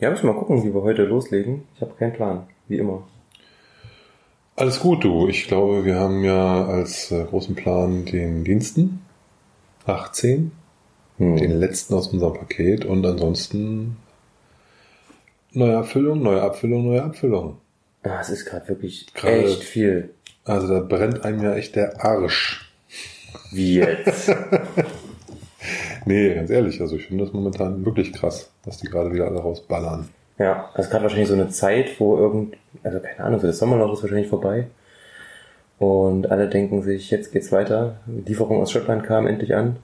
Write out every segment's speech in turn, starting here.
Ja, müssen wir mal gucken, wie wir heute loslegen. Ich habe keinen Plan, wie immer. Alles gut, du. Ich glaube, wir haben ja als äh, großen Plan den Diensten. 18. Hm. Den letzten aus unserem Paket. Und ansonsten neue Abfüllung, neue Abfüllung, neue Abfüllung. Ah, es ist gerade wirklich Gerade- echt viel. Also da brennt einem ja echt der Arsch. Wie jetzt? Nee, ganz ehrlich, also ich finde das momentan wirklich krass, was die gerade wieder alle rausballern. ja, also gerade wahrscheinlich so eine Zeit, wo irgend, also keine Ahnung, das Sommerloch ist wahrscheinlich vorbei. Und alle denken sich, jetzt geht's weiter. Die Lieferung aus Schottland kam endlich an.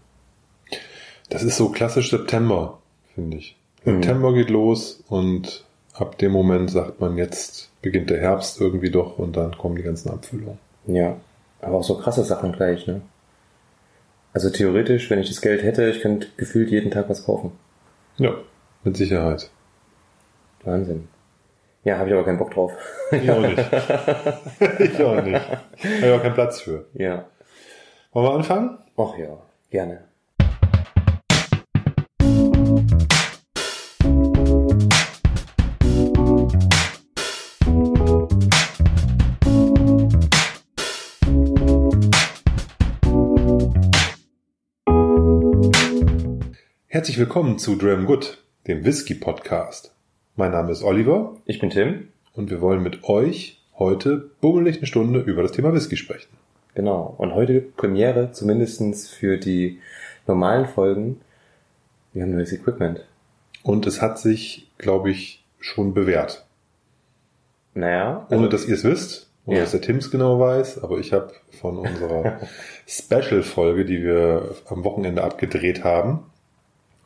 Das ist so klassisch September, finde ich. Mhm. September geht los und ab dem Moment sagt man, jetzt beginnt der Herbst irgendwie doch und dann kommen die ganzen Abfüllungen. Ja, aber auch so krasse Sachen gleich, ne? Also theoretisch, wenn ich das Geld hätte, ich könnte gefühlt jeden Tag was kaufen. Ja, mit Sicherheit. Wahnsinn. Ja, habe ich aber keinen Bock drauf. Ich auch nicht. ich auch nicht. Habe ich auch keinen Platz für. ja. Wollen wir anfangen? Ach ja, gerne. Herzlich willkommen zu Dram Good, dem Whisky Podcast. Mein Name ist Oliver Ich bin Tim. und wir wollen mit euch heute bummelig eine Stunde über das Thema Whisky sprechen. Genau. Und heute Premiere, zumindestens für die normalen Folgen. Wir haben neues Equipment. Und es hat sich, glaube ich, schon bewährt. Naja. Ohne dass ihr es wisst, ohne Ja. dass der Tim es genau weiß, aber ich habe von unserer Special-Folge, die wir am Wochenende abgedreht haben,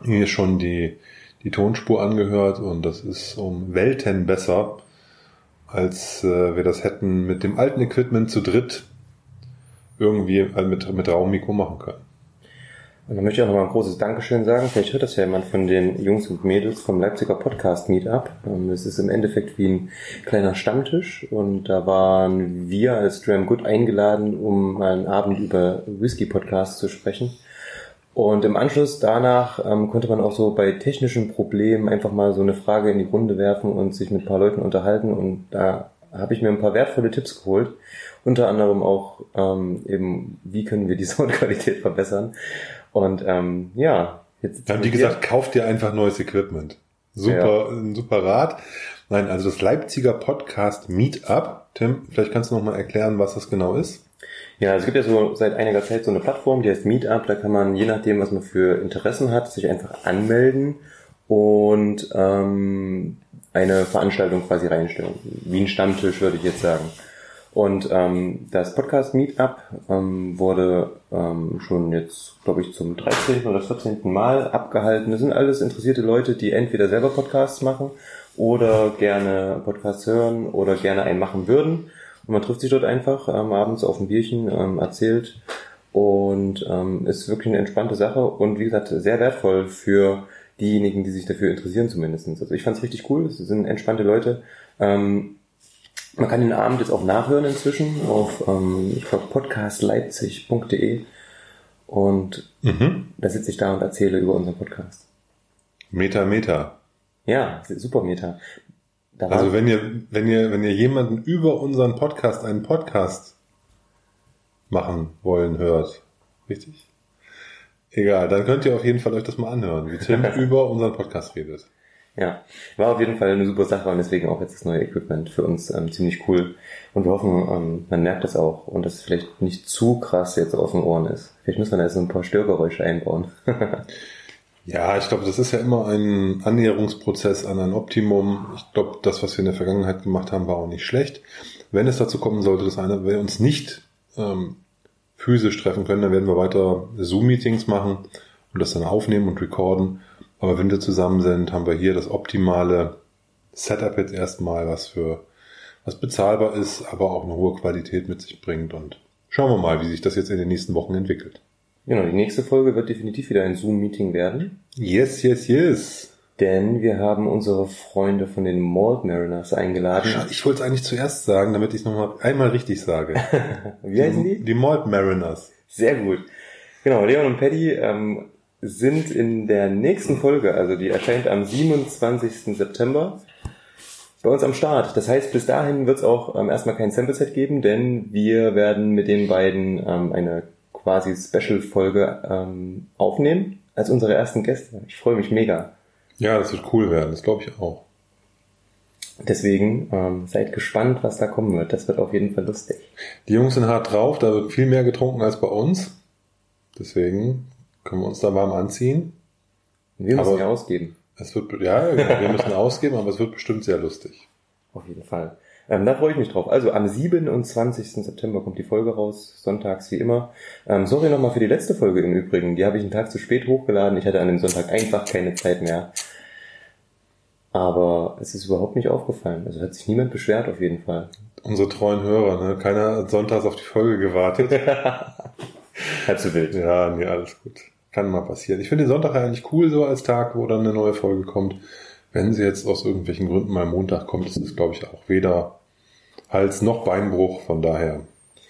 mir schon die, die Tonspur angehört und das ist um Welten besser, als äh, wir das hätten mit dem alten Equipment zu dritt irgendwie äh, mit, mit Raummikro machen können. Und dann möchte ich auch nochmal ein großes Dankeschön sagen. Vielleicht hört das ja jemand von den Jungs und Mädels vom Leipziger Podcast Meetup. Ähm, Es ist im Endeffekt wie ein kleiner Stammtisch und da waren wir als Dram Good eingeladen, um einen Abend über Whisky Podcasts zu sprechen. Und im Anschluss danach ähm, konnte man auch so bei technischen Problemen einfach mal so eine Frage in die Runde werfen und sich mit ein paar Leuten unterhalten. Und da habe ich mir ein paar wertvolle Tipps geholt. Unter anderem auch ähm, eben, wie können wir die Soundqualität verbessern. Und ähm, ja, jetzt Dann haben die gesagt, kauft dir einfach neues Equipment. Super, ein super Rat. Nein, also das Leipziger Podcast Meetup. Tim, vielleicht kannst du noch mal erklären, was das genau ist. Ja, es gibt ja so seit einiger Zeit so eine Plattform, die heißt Meetup. Da kann man, je nachdem, was man für Interessen hat, sich einfach anmelden und ähm, eine Veranstaltung quasi reinstellen. Wie ein Stammtisch, würde ich jetzt sagen. Und ähm, das Podcast Meetup ähm, wurde ähm, schon jetzt, glaube ich, zum 13. oder 14. Mal abgehalten. Das sind alles interessierte Leute, die entweder selber Podcasts machen oder gerne Podcasts hören oder gerne einen machen würden. Und man trifft sich dort einfach ähm, abends auf ein Bierchen, ähm, erzählt und ähm, ist wirklich eine entspannte Sache und wie gesagt sehr wertvoll für diejenigen, die sich dafür interessieren zumindestens. Also ich fand es richtig cool, es sind entspannte Leute. Ähm, man kann den Abend jetzt auch nachhören inzwischen auf, ähm, ich glaube, podcastleipzig.de und Mhm. da sitze ich da und erzähle über unseren Podcast. Meta, Meta. Ja, super Meta. Da Also wenn ihr, wenn ihr, wenn ihr jemanden über unseren Podcast einen Podcast machen wollen hört, richtig? Egal, dann könnt ihr auf jeden Fall euch das mal anhören, wie Tim über unseren Podcast redet. Ja, war auf jeden Fall eine super Sache und deswegen auch jetzt das neue Equipment für uns ähm, ziemlich cool. Und wir hoffen, ähm, man merkt das auch und dass es vielleicht nicht zu krass jetzt auf den Ohren ist. Vielleicht muss man da jetzt so ein paar Störgeräusche einbauen. Ja, ich glaube, das ist ja immer ein Annäherungsprozess an ein Optimum. Ich glaube, das, was wir in der Vergangenheit gemacht haben, war auch nicht schlecht. Wenn es dazu kommen sollte, dass einer, wir uns nicht ähm, physisch treffen können, dann werden wir weiter Zoom-Meetings machen und das dann aufnehmen und recorden. Aber wenn wir zusammen sind, haben wir hier das optimale Setup jetzt erstmal, was für was bezahlbar ist, aber auch eine hohe Qualität mit sich bringt. Und schauen wir mal, wie sich das jetzt in den nächsten Wochen entwickelt. Genau, die nächste Folge wird definitiv wieder ein Zoom-Meeting werden. Yes, yes, yes. Denn wir haben unsere Freunde von den Malt Mariners eingeladen. Schade, Ich wollte es eigentlich zuerst sagen, damit ich es nochmal einmal richtig sage. Wie heißen die? Die Malt Mariners. Sehr gut. Genau, Leon und Paddy ähm, sind in der nächsten Folge, also die erscheint am 27. September, bei uns am Start. Das heißt, bis dahin wird es auch ähm, erstmal kein Sample-Set geben, denn wir werden mit den beiden ähm, eine quasi Special-Folge ähm, aufnehmen als unsere ersten Gäste. Ich freue mich mega. Ja, das wird cool werden, das glaube ich auch. Deswegen ähm, seid gespannt, was da kommen wird. Das wird auf jeden Fall lustig. Die Jungs sind hart drauf, da wird viel mehr getrunken als bei uns. Deswegen können wir uns da warm anziehen. Wir müssen Aber- ja ausgeben. Es wird, ja, wir müssen ausgeben, aber es wird bestimmt sehr lustig. Auf jeden Fall. Ähm, da freue ich mich drauf. Also am 27. September kommt die Folge raus, sonntags wie immer. Ähm, sorry nochmal für die letzte Folge im Übrigen. Die habe ich einen Tag zu spät hochgeladen. Ich hatte an dem Sonntag einfach keine Zeit mehr. Aber es ist überhaupt nicht aufgefallen. Also hat sich niemand beschwert auf jeden Fall. Unsere treuen Hörer, ne? Keiner hat sonntags auf die Folge gewartet. Halb so wild. Ja, nee, alles gut. Kann mal passieren. Ich finde den Sonntag eigentlich cool so als Tag, wo dann eine neue Folge kommt. Wenn sie jetzt aus irgendwelchen Gründen mal Montag kommt, ist es, glaube ich, auch weder Hals noch Beinbruch. Von daher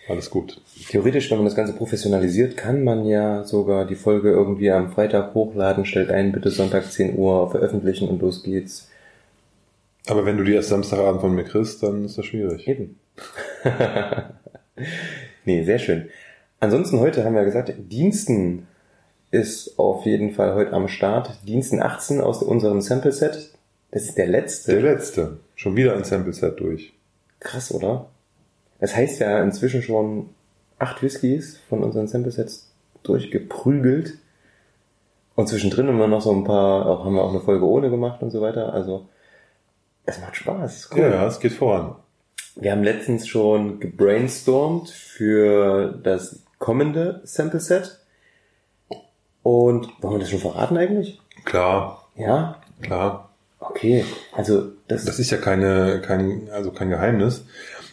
alles gut. Theoretisch, wenn man das Ganze professionalisiert, kann man ja sogar die Folge irgendwie am Freitag hochladen, stellt ein, bitte Sonntag 10 Uhr veröffentlichen und los geht's. Aber wenn du die erst Samstagabend von mir kriegst, dann ist das schwierig. Eben. nee, sehr schön. Ansonsten heute haben wir gesagt, Diensten ist auf jeden Fall heute am Start. Diensten 18 aus unserem Sample Set. Das ist der letzte. Der letzte. Schon wieder ein Sample-Set durch. Krass, oder? Das heißt ja inzwischen schon acht Whiskys von unseren Sample Sets durchgeprügelt. Und zwischendrin haben wir noch so ein paar, auch haben wir auch eine Folge ohne gemacht und so weiter. Also, es macht Spaß. Cool. Ja, es geht voran. Wir haben letztens schon gebrainstormt für das kommende Sample Set. Und wollen wir das schon verraten eigentlich? Klar, Ja? klar. Okay. Also das, Das ist ja keine, kein, also kein Geheimnis.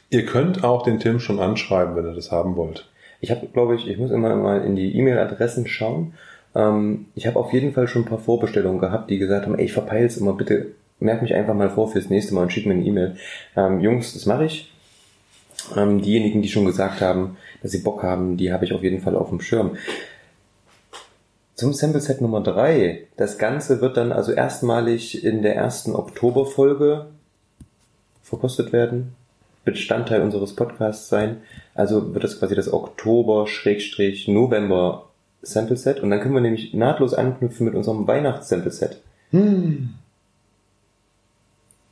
Ihr könnt auch den Tim schon anschreiben, wenn ihr das haben wollt. ich habe, glaube ich, ich muss immer mal in die E-Mail-Adressen schauen. Ähm, ich habe auf jeden Fall schon ein paar Vorbestellungen gehabt, die gesagt haben, ey, ich verpeil's immer, bitte merk mich einfach mal vor fürs nächste Mal und schick mir eine E-Mail. Ähm, Jungs, das mache ich. Ähm, diejenigen, die schon gesagt haben, dass sie Bock haben, die habe ich auf jeden Fall auf dem Schirm. Zum Sample Set Nummer drei. Das Ganze wird dann also erstmalig in der ersten Oktoberfolge verkostet werden. Bestandteil unseres Podcasts sein. Also wird das quasi das Oktober-November Sample Set. Und dann können wir nämlich nahtlos anknüpfen mit unserem Weihnachts-Sample Set.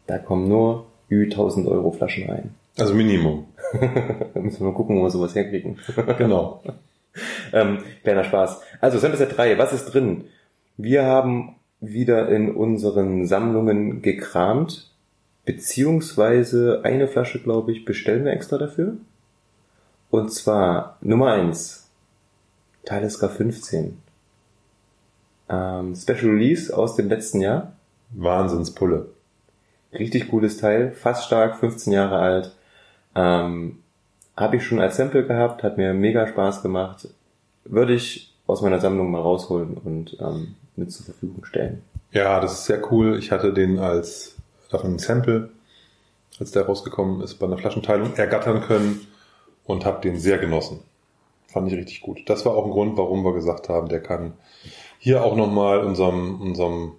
Da kommen nur Ü 1000 Euro Flaschen rein. Also Minimum. Da müssen wir mal gucken, wo wir sowas herkriegen. Genau. Ähm, kleiner Spaß. Also Set 3, was ist drin? Wir haben wieder in unseren Sammlungen gekramt, beziehungsweise eine Flasche, glaube ich, bestellen wir extra dafür. Und zwar Nummer 1, Talisker 15. Ähm, Special Release aus dem letzten Jahr. Wahnsinnspulle. Richtig cooles Teil, fast stark, 15 Jahre alt. Ähm, Habe ich schon als Sample gehabt, hat mir mega Spaß gemacht. Würde ich aus meiner Sammlung mal rausholen und ähm, mit zur Verfügung stellen. Ja, das ist sehr cool. Ich hatte den als davon ein Sample, als der rausgekommen ist, bei einer Flaschenteilung ergattern können und habe den sehr genossen. Fand ich richtig gut. Das war auch ein Grund, warum wir gesagt haben, der kann hier auch nochmal unserem, unserem,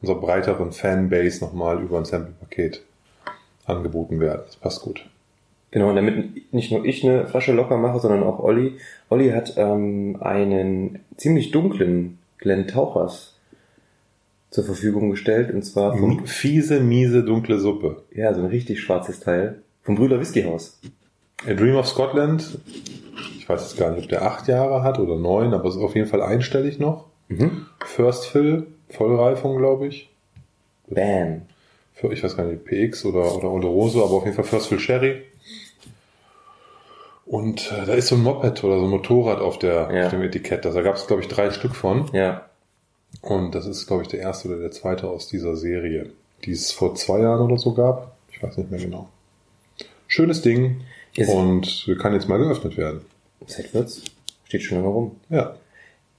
unserer breiteren Fanbase nochmal über ein Sample-Paket angeboten werden. Das passt gut. Genau, und damit nicht nur ich eine Flasche locker mache, sondern auch Olli. Olli hat ähm, einen ziemlich dunklen Glenn Tauchers zur Verfügung gestellt und zwar vom, Fiese, miese, dunkle Suppe. ja, so ein richtig schwarzes Teil vom Brüder Whisky Haus. A Dream of Scotland, ich weiß jetzt gar nicht, ob der acht Jahre hat oder neun, aber es ist auf jeden Fall einstellig noch. Mhm. First Fill, Vollreifung, glaube ich. Bam. Für, ich weiß gar nicht, PX oder, oder Oloroso, aber auf jeden Fall First Fill Sherry. Und äh, da ist so ein Moped oder so ein Motorrad auf, der, Ja. auf dem Etikett. Da gab es, glaube ich, drei Stück von. Ja, Und das ist, glaube ich, der erste oder der zweite aus dieser Serie, die es vor zwei Jahren oder so gab. Ich weiß nicht mehr genau. Schönes Ding. Ist- und kann jetzt mal geöffnet werden. Zeit wird's. Steht schon lange rum. Ja.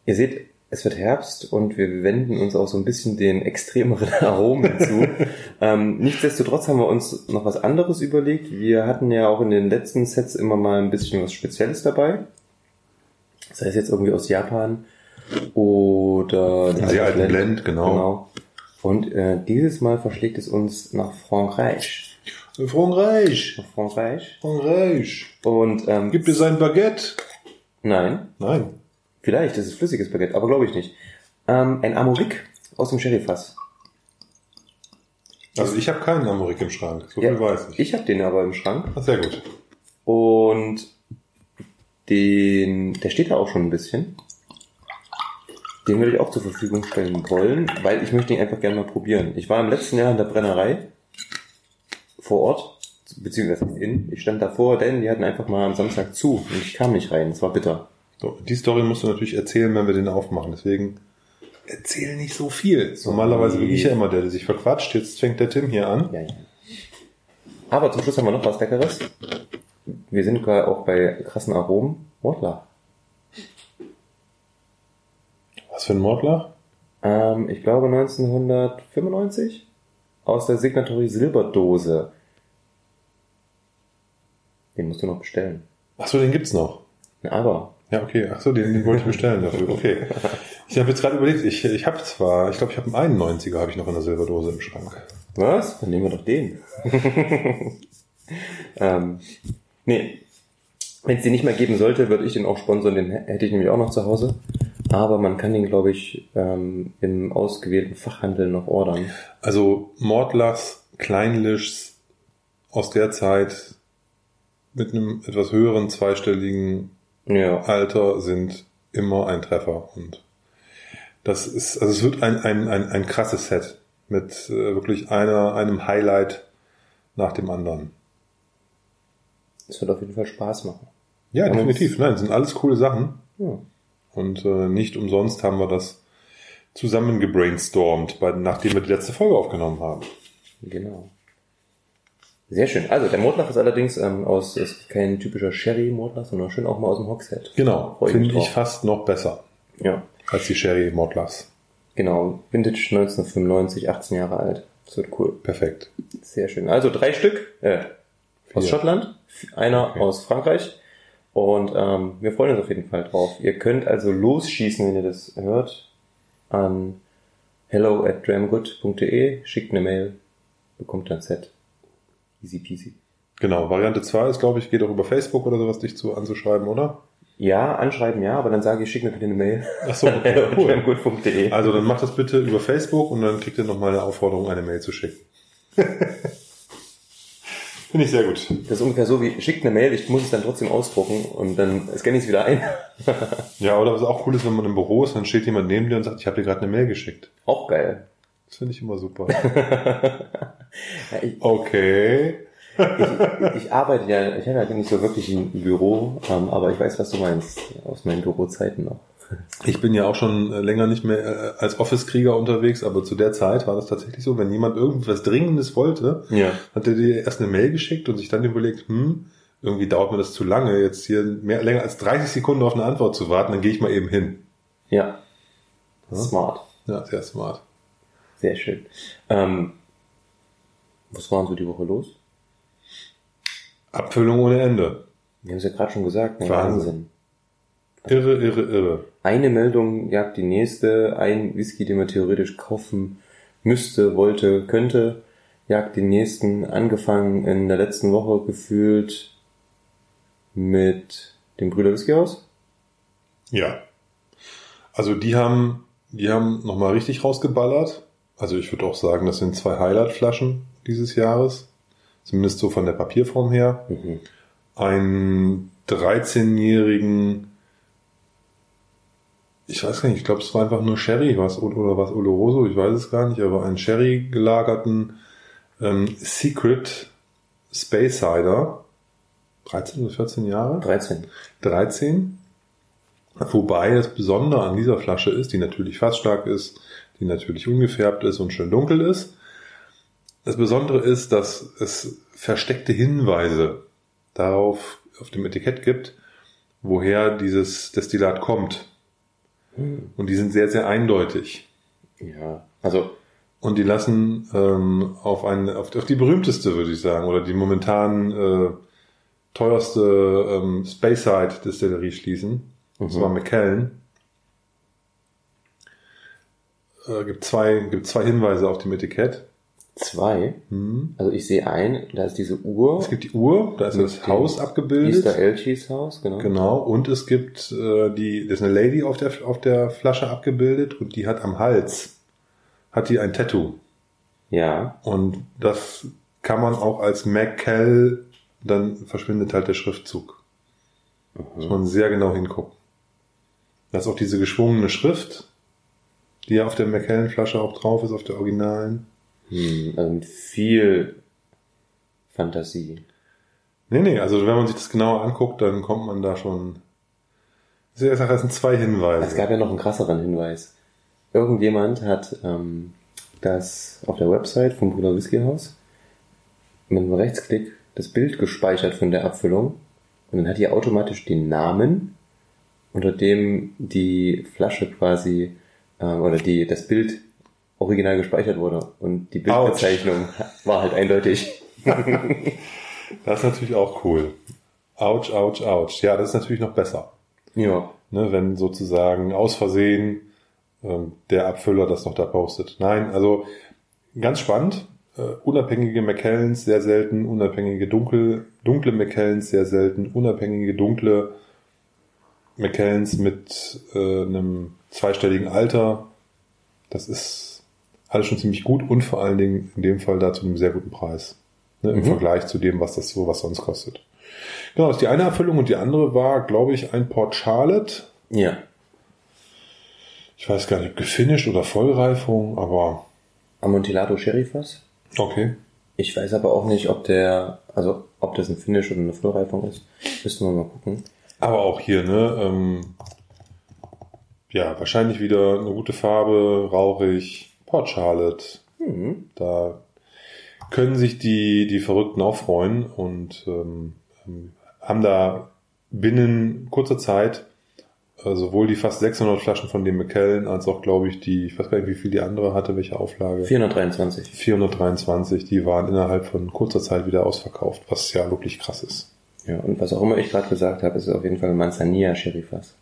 Ihr seht, es wird Herbst und wir wenden uns auch so ein bisschen den extremeren Aromen zu. ähm, nichtsdestotrotz haben wir uns noch was anderes überlegt. Wir hatten ja auch in den letzten Sets immer mal ein bisschen was Spezielles dabei. Das heißt jetzt irgendwie aus Japan oder den Sie alten Blend, genau. genau. Und äh, dieses Mal verschlägt es uns nach Frankreich. Frankreich. Nach Frankreich. Frankreich. Und ähm, Gibt es ein Baguette? nein, Nein. Vielleicht, das ist flüssiges Baguette, aber glaube ich nicht. Ähm, ein Amorik aus dem Sherryfass. Also ich habe keinen Amorik im Schrank. So Ja, viel weiß ich. Ich habe den aber im Schrank. Ah, Sehr gut. Und den, der steht da auch schon ein bisschen. Den würde ich auch zur Verfügung stellen wollen, weil ich möchte ihn einfach gerne mal probieren. Ich war im letzten Jahr in der Brennerei vor Ort, beziehungsweise in. Ich stand davor, denn die hatten einfach mal am Samstag zu und ich kam nicht rein. Es war bitter. Die Story musst du natürlich erzählen, wenn wir den aufmachen. Deswegen erzähl nicht so viel. Normalerweise bin ich ja immer der, der sich verquatscht. Jetzt fängt der Tim hier an. Ja, ja. Aber zum Schluss haben wir noch was Leckeres. Wir sind gerade auch bei krassen Aromen. Mordlach. Was für ein Mordlach? Ähm, ich glaube 1995 aus der Signatory Silberdose. Den musst du noch bestellen. Achso, den gibt's noch. Na, Aber Ja, okay. Achso, den, den wollte ich bestellen dafür. Okay. Ich habe jetzt gerade überlegt, ich, ich habe zwar, ich glaube, ich habe einen 91er habe ich noch in der Silberdose im Schrank. was? Dann nehmen wir doch den. ähm, nee. Wenn es den nicht mehr geben sollte, würde ich den auch sponsern. Den hätte ich nämlich auch noch zu Hause. Aber man kann den, glaube ich, ähm, im ausgewählten Fachhandel noch ordern. Also Mordlachs, Kleinlischs aus der Zeit mit einem etwas höheren zweistelligen Ja. Alter sind immer ein Treffer und das ist, also es wird ein, ein, ein, ein krasses Set mit äh, wirklich einer, einem Highlight nach dem anderen. Das wird auf jeden Fall Spaß machen. Ja, Ja, definitiv. Nein, sind alles coole Sachen Ja. und äh, nicht umsonst haben wir das zusammen gebrainstormt, bei, nachdem wir die letzte Folge aufgenommen haben. Genau. Sehr schön. Also der Mordlach ist allerdings ähm, aus ist kein typischer Sherry-Mordlach, sondern schön auch mal aus dem Hogshead. Genau, finde ich fast noch besser Ja. als die Sherry Mordlachs. Genau. Vintage 1995, 18 Jahre alt. Das wird cool. Perfekt. Sehr schön. Also drei Stück äh, aus Vier. Schottland, einer Okay. aus Frankreich. Und ähm, wir freuen uns auf jeden Fall drauf. Ihr könnt also losschießen, wenn ihr das hört, an hello at dramgood.de, schickt eine Mail, bekommt ein Set. Easy peasy. Genau, Variante 2 ist, glaube ich, geht auch über Facebook oder sowas, dich zu anzuschreiben, oder? Ja, anschreiben ja, aber dann sage ich, schickt mir bitte eine Mail. Ach so, okay, cool. dramgood.de. Also dann macht das bitte über Facebook und dann kriegt ihr nochmal eine Aufforderung, eine Mail zu schicken. Finde ich sehr gut. Das ist ungefähr so wie, schickt eine Mail, ich muss es dann trotzdem ausdrucken und dann scanne ich es wieder ein. Ja, oder was auch cool ist, wenn man im Büro ist, dann steht jemand neben dir und sagt, ich habe dir gerade eine Mail geschickt. Auch geil. Das finde ich immer super. Ja, ich, Okay. ich, ich arbeite ja, ich habe ja nicht so wirklich ein Büro, ähm, aber ich weiß, was du meinst, aus meinen Bürozeiten noch. Ich bin ja auch schon äh, länger nicht mehr äh, als Office-Krieger unterwegs, aber zu der Zeit war das tatsächlich so, wenn jemand irgendwas Dringendes wollte, Ja. hat er dir erst eine Mail geschickt und sich dann überlegt, hm, irgendwie dauert mir das zu lange, jetzt hier mehr, länger als 30 Sekunden auf eine Antwort zu warten, dann gehe ich mal eben hin. Ja. Ja. Smart. Ja, sehr smart. Sehr schön. Ähm, was war denn so die Woche los? Abfüllung ohne Ende. Wir haben es ja gerade schon gesagt, ne? Wahnsinn. Irre, irre, irre. Eine Meldung jagt die nächste, ein Whisky, den man theoretisch kaufen müsste, wollte, könnte, jagt den nächsten, angefangen in der letzten Woche gefühlt mit dem Brüder Whisky Haus. Ja. Also die haben, die haben nochmal richtig rausgeballert. Also ich würde auch sagen, das sind zwei Highlight-Flaschen dieses Jahres. Zumindest so von der Papierform her. Mhm. Einen 13-jährigen, ich weiß gar nicht, ich glaube es war einfach nur Sherry was oder was Oloroso, ich weiß es gar nicht, aber einen Sherry gelagerten ähm, Secret Space Cider. 13 oder 14 Jahre? 13. 13. Wobei das Besondere an dieser Flasche ist, die natürlich fassstark ist, die natürlich ungefärbt ist und schön dunkel ist. Das Besondere ist, dass es versteckte Hinweise darauf auf dem Etikett gibt, woher dieses Destillat kommt. Und die sind sehr, sehr eindeutig. Ja, also Und die lassen ähm, auf, eine, auf, auf die berühmteste, würde ich sagen, oder die momentan äh, teuerste ähm, Speyside Distillerie schließen. Und Mhm. zwar McKellen. Äh, gibt zwei, gibt zwei Hinweise auf dem Etikett. Zwei. Hm. Also ich sehe ein, da ist diese Uhr. Es gibt die Uhr, da ist das Haus abgebildet. Easter Elchies Haus, genau. Genau, und es gibt äh, die, das ist eine Lady auf der, auf der Flasche abgebildet und die hat am Hals, hat die ein Tattoo. Ja. Und das kann man auch als McCall, dann verschwindet halt der Schriftzug. Muss man sehr genau hingucken. Das ist auch diese geschwungene Schrift, die ja auf der McKellen-Flasche auch drauf ist, auf der originalen. Hm, also mit viel Fantasie. Nee, nee, also wenn man sich das genauer anguckt, dann kommt man da schon. Das das sind zwei Hinweise. Es gab ja noch einen krasseren Hinweis. Irgendjemand hat ähm, das auf der Website vom Bruder Whisky Haus mit einem Rechtsklick das Bild gespeichert von der Abfüllung und dann hat die automatisch den Namen, unter dem die Flasche quasi ähm, oder die das Bild original gespeichert wurde und die Bildbezeichnung war halt eindeutig. Das ist natürlich auch cool. Ouch, ouch, ouch. Ja, das ist natürlich noch besser. Ja, Ne, wenn sozusagen aus Versehen ähm, der Abfüller das noch da postet. Nein, also ganz spannend. Äh, unabhängige McKellens sehr selten, unabhängige dunkel, dunkle McKellens sehr selten, unabhängige dunkle McKellens mit äh, einem zweistelligen Alter. Das ist alles schon ziemlich gut und vor allen Dingen in dem Fall da zu einem sehr guten Preis. Ne, Im Mhm. Vergleich zu dem, was das so was sonst kostet. Genau, das ist die eine Erfüllung und die andere war, glaube ich, ein Port Charlotte. ja. Ich weiß gar nicht, ob gefinisht oder Vollreifung, aber Amontillado Sherryfass. okay. Ich weiß aber auch nicht, ob der, also ob das ein Finish oder eine Vollreifung ist. Müssten wir mal gucken. Aber auch hier, ne? Ähm, ja, wahrscheinlich wieder eine gute Farbe, rauchig, Port Charlotte. Hm. Da können sich die, die Verrückten auch freuen und ähm, ähm, haben da binnen kurzer Zeit äh, sowohl die fast 600 Flaschen von dem McKellen als auch, glaube ich, die, ich weiß gar nicht, wie viel die andere hatte, welche Auflage. 423. 423, die waren innerhalb von kurzer Zeit wieder ausverkauft, was ja wirklich krass ist. Ja, und was auch immer ich gerade gesagt habe, ist auf jeden Fall Manzanilla Sherryfass.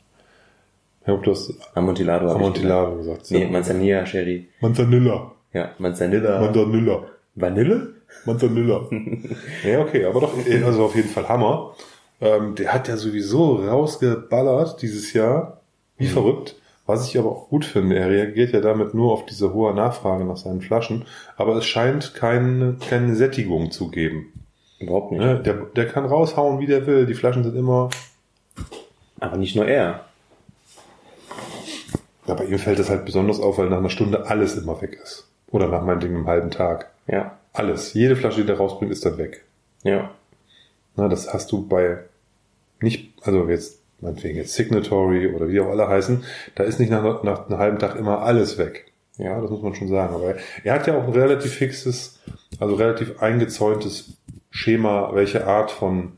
Ich habe das Amontillado. Amontillado gesagt. Nee, Manzanilla Sherry. Manzanilla. Ja, Manzanilla. Manzanilla. Vanille? Manzanilla. ja, okay, aber doch, also auf jeden Fall Hammer. Ähm, der hat ja sowieso rausgeballert dieses Jahr. Wie verrückt. Was ich aber auch gut finde, er reagiert ja damit nur auf diese hohe Nachfrage nach seinen Flaschen, aber es scheint keine, keine Sättigung zu geben. Überhaupt nicht. Ne? Der, der kann raushauen, wie der will. Die Flaschen sind immer. Aber nicht nur er. Ja, bei ihm fällt es halt besonders auf, weil nach einer Stunde alles immer weg ist. Oder nach meinetwegen einem halben Tag. Ja. Alles. Jede Flasche, die der rausbringt, ist dann weg. Ja. Na, das hast du bei nicht, also jetzt, meinetwegen jetzt Signatory oder wie auch alle heißen, da ist nicht nach, nach einem halben Tag immer alles weg. Ja, das muss man schon sagen. Aber er hat ja auch ein relativ fixes, also relativ eingezäuntes Schema, welche Art von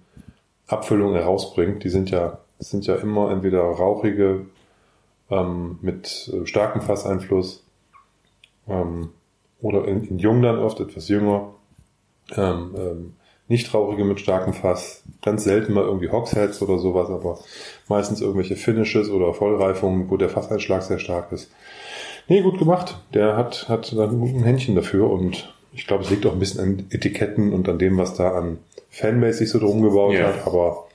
Abfüllung er rausbringt. Die sind ja, das sind ja immer entweder rauchige ähm, mit äh, starkem Fasseinfluss ähm, oder in, in Jung dann oft etwas jünger. Ähm, ähm, nicht rauchige mit starkem Fass. Ganz selten mal irgendwie Hogsheads oder sowas, aber meistens irgendwelche Finishes oder Vollreifungen, wo der Fasseinschlag sehr stark ist. Nee, gut gemacht. Der hat, hat ein Händchen dafür und ich glaube, es liegt auch ein bisschen an Etiketten und an dem, was da an Fanbase sich so drum gebaut Ja. hat, aber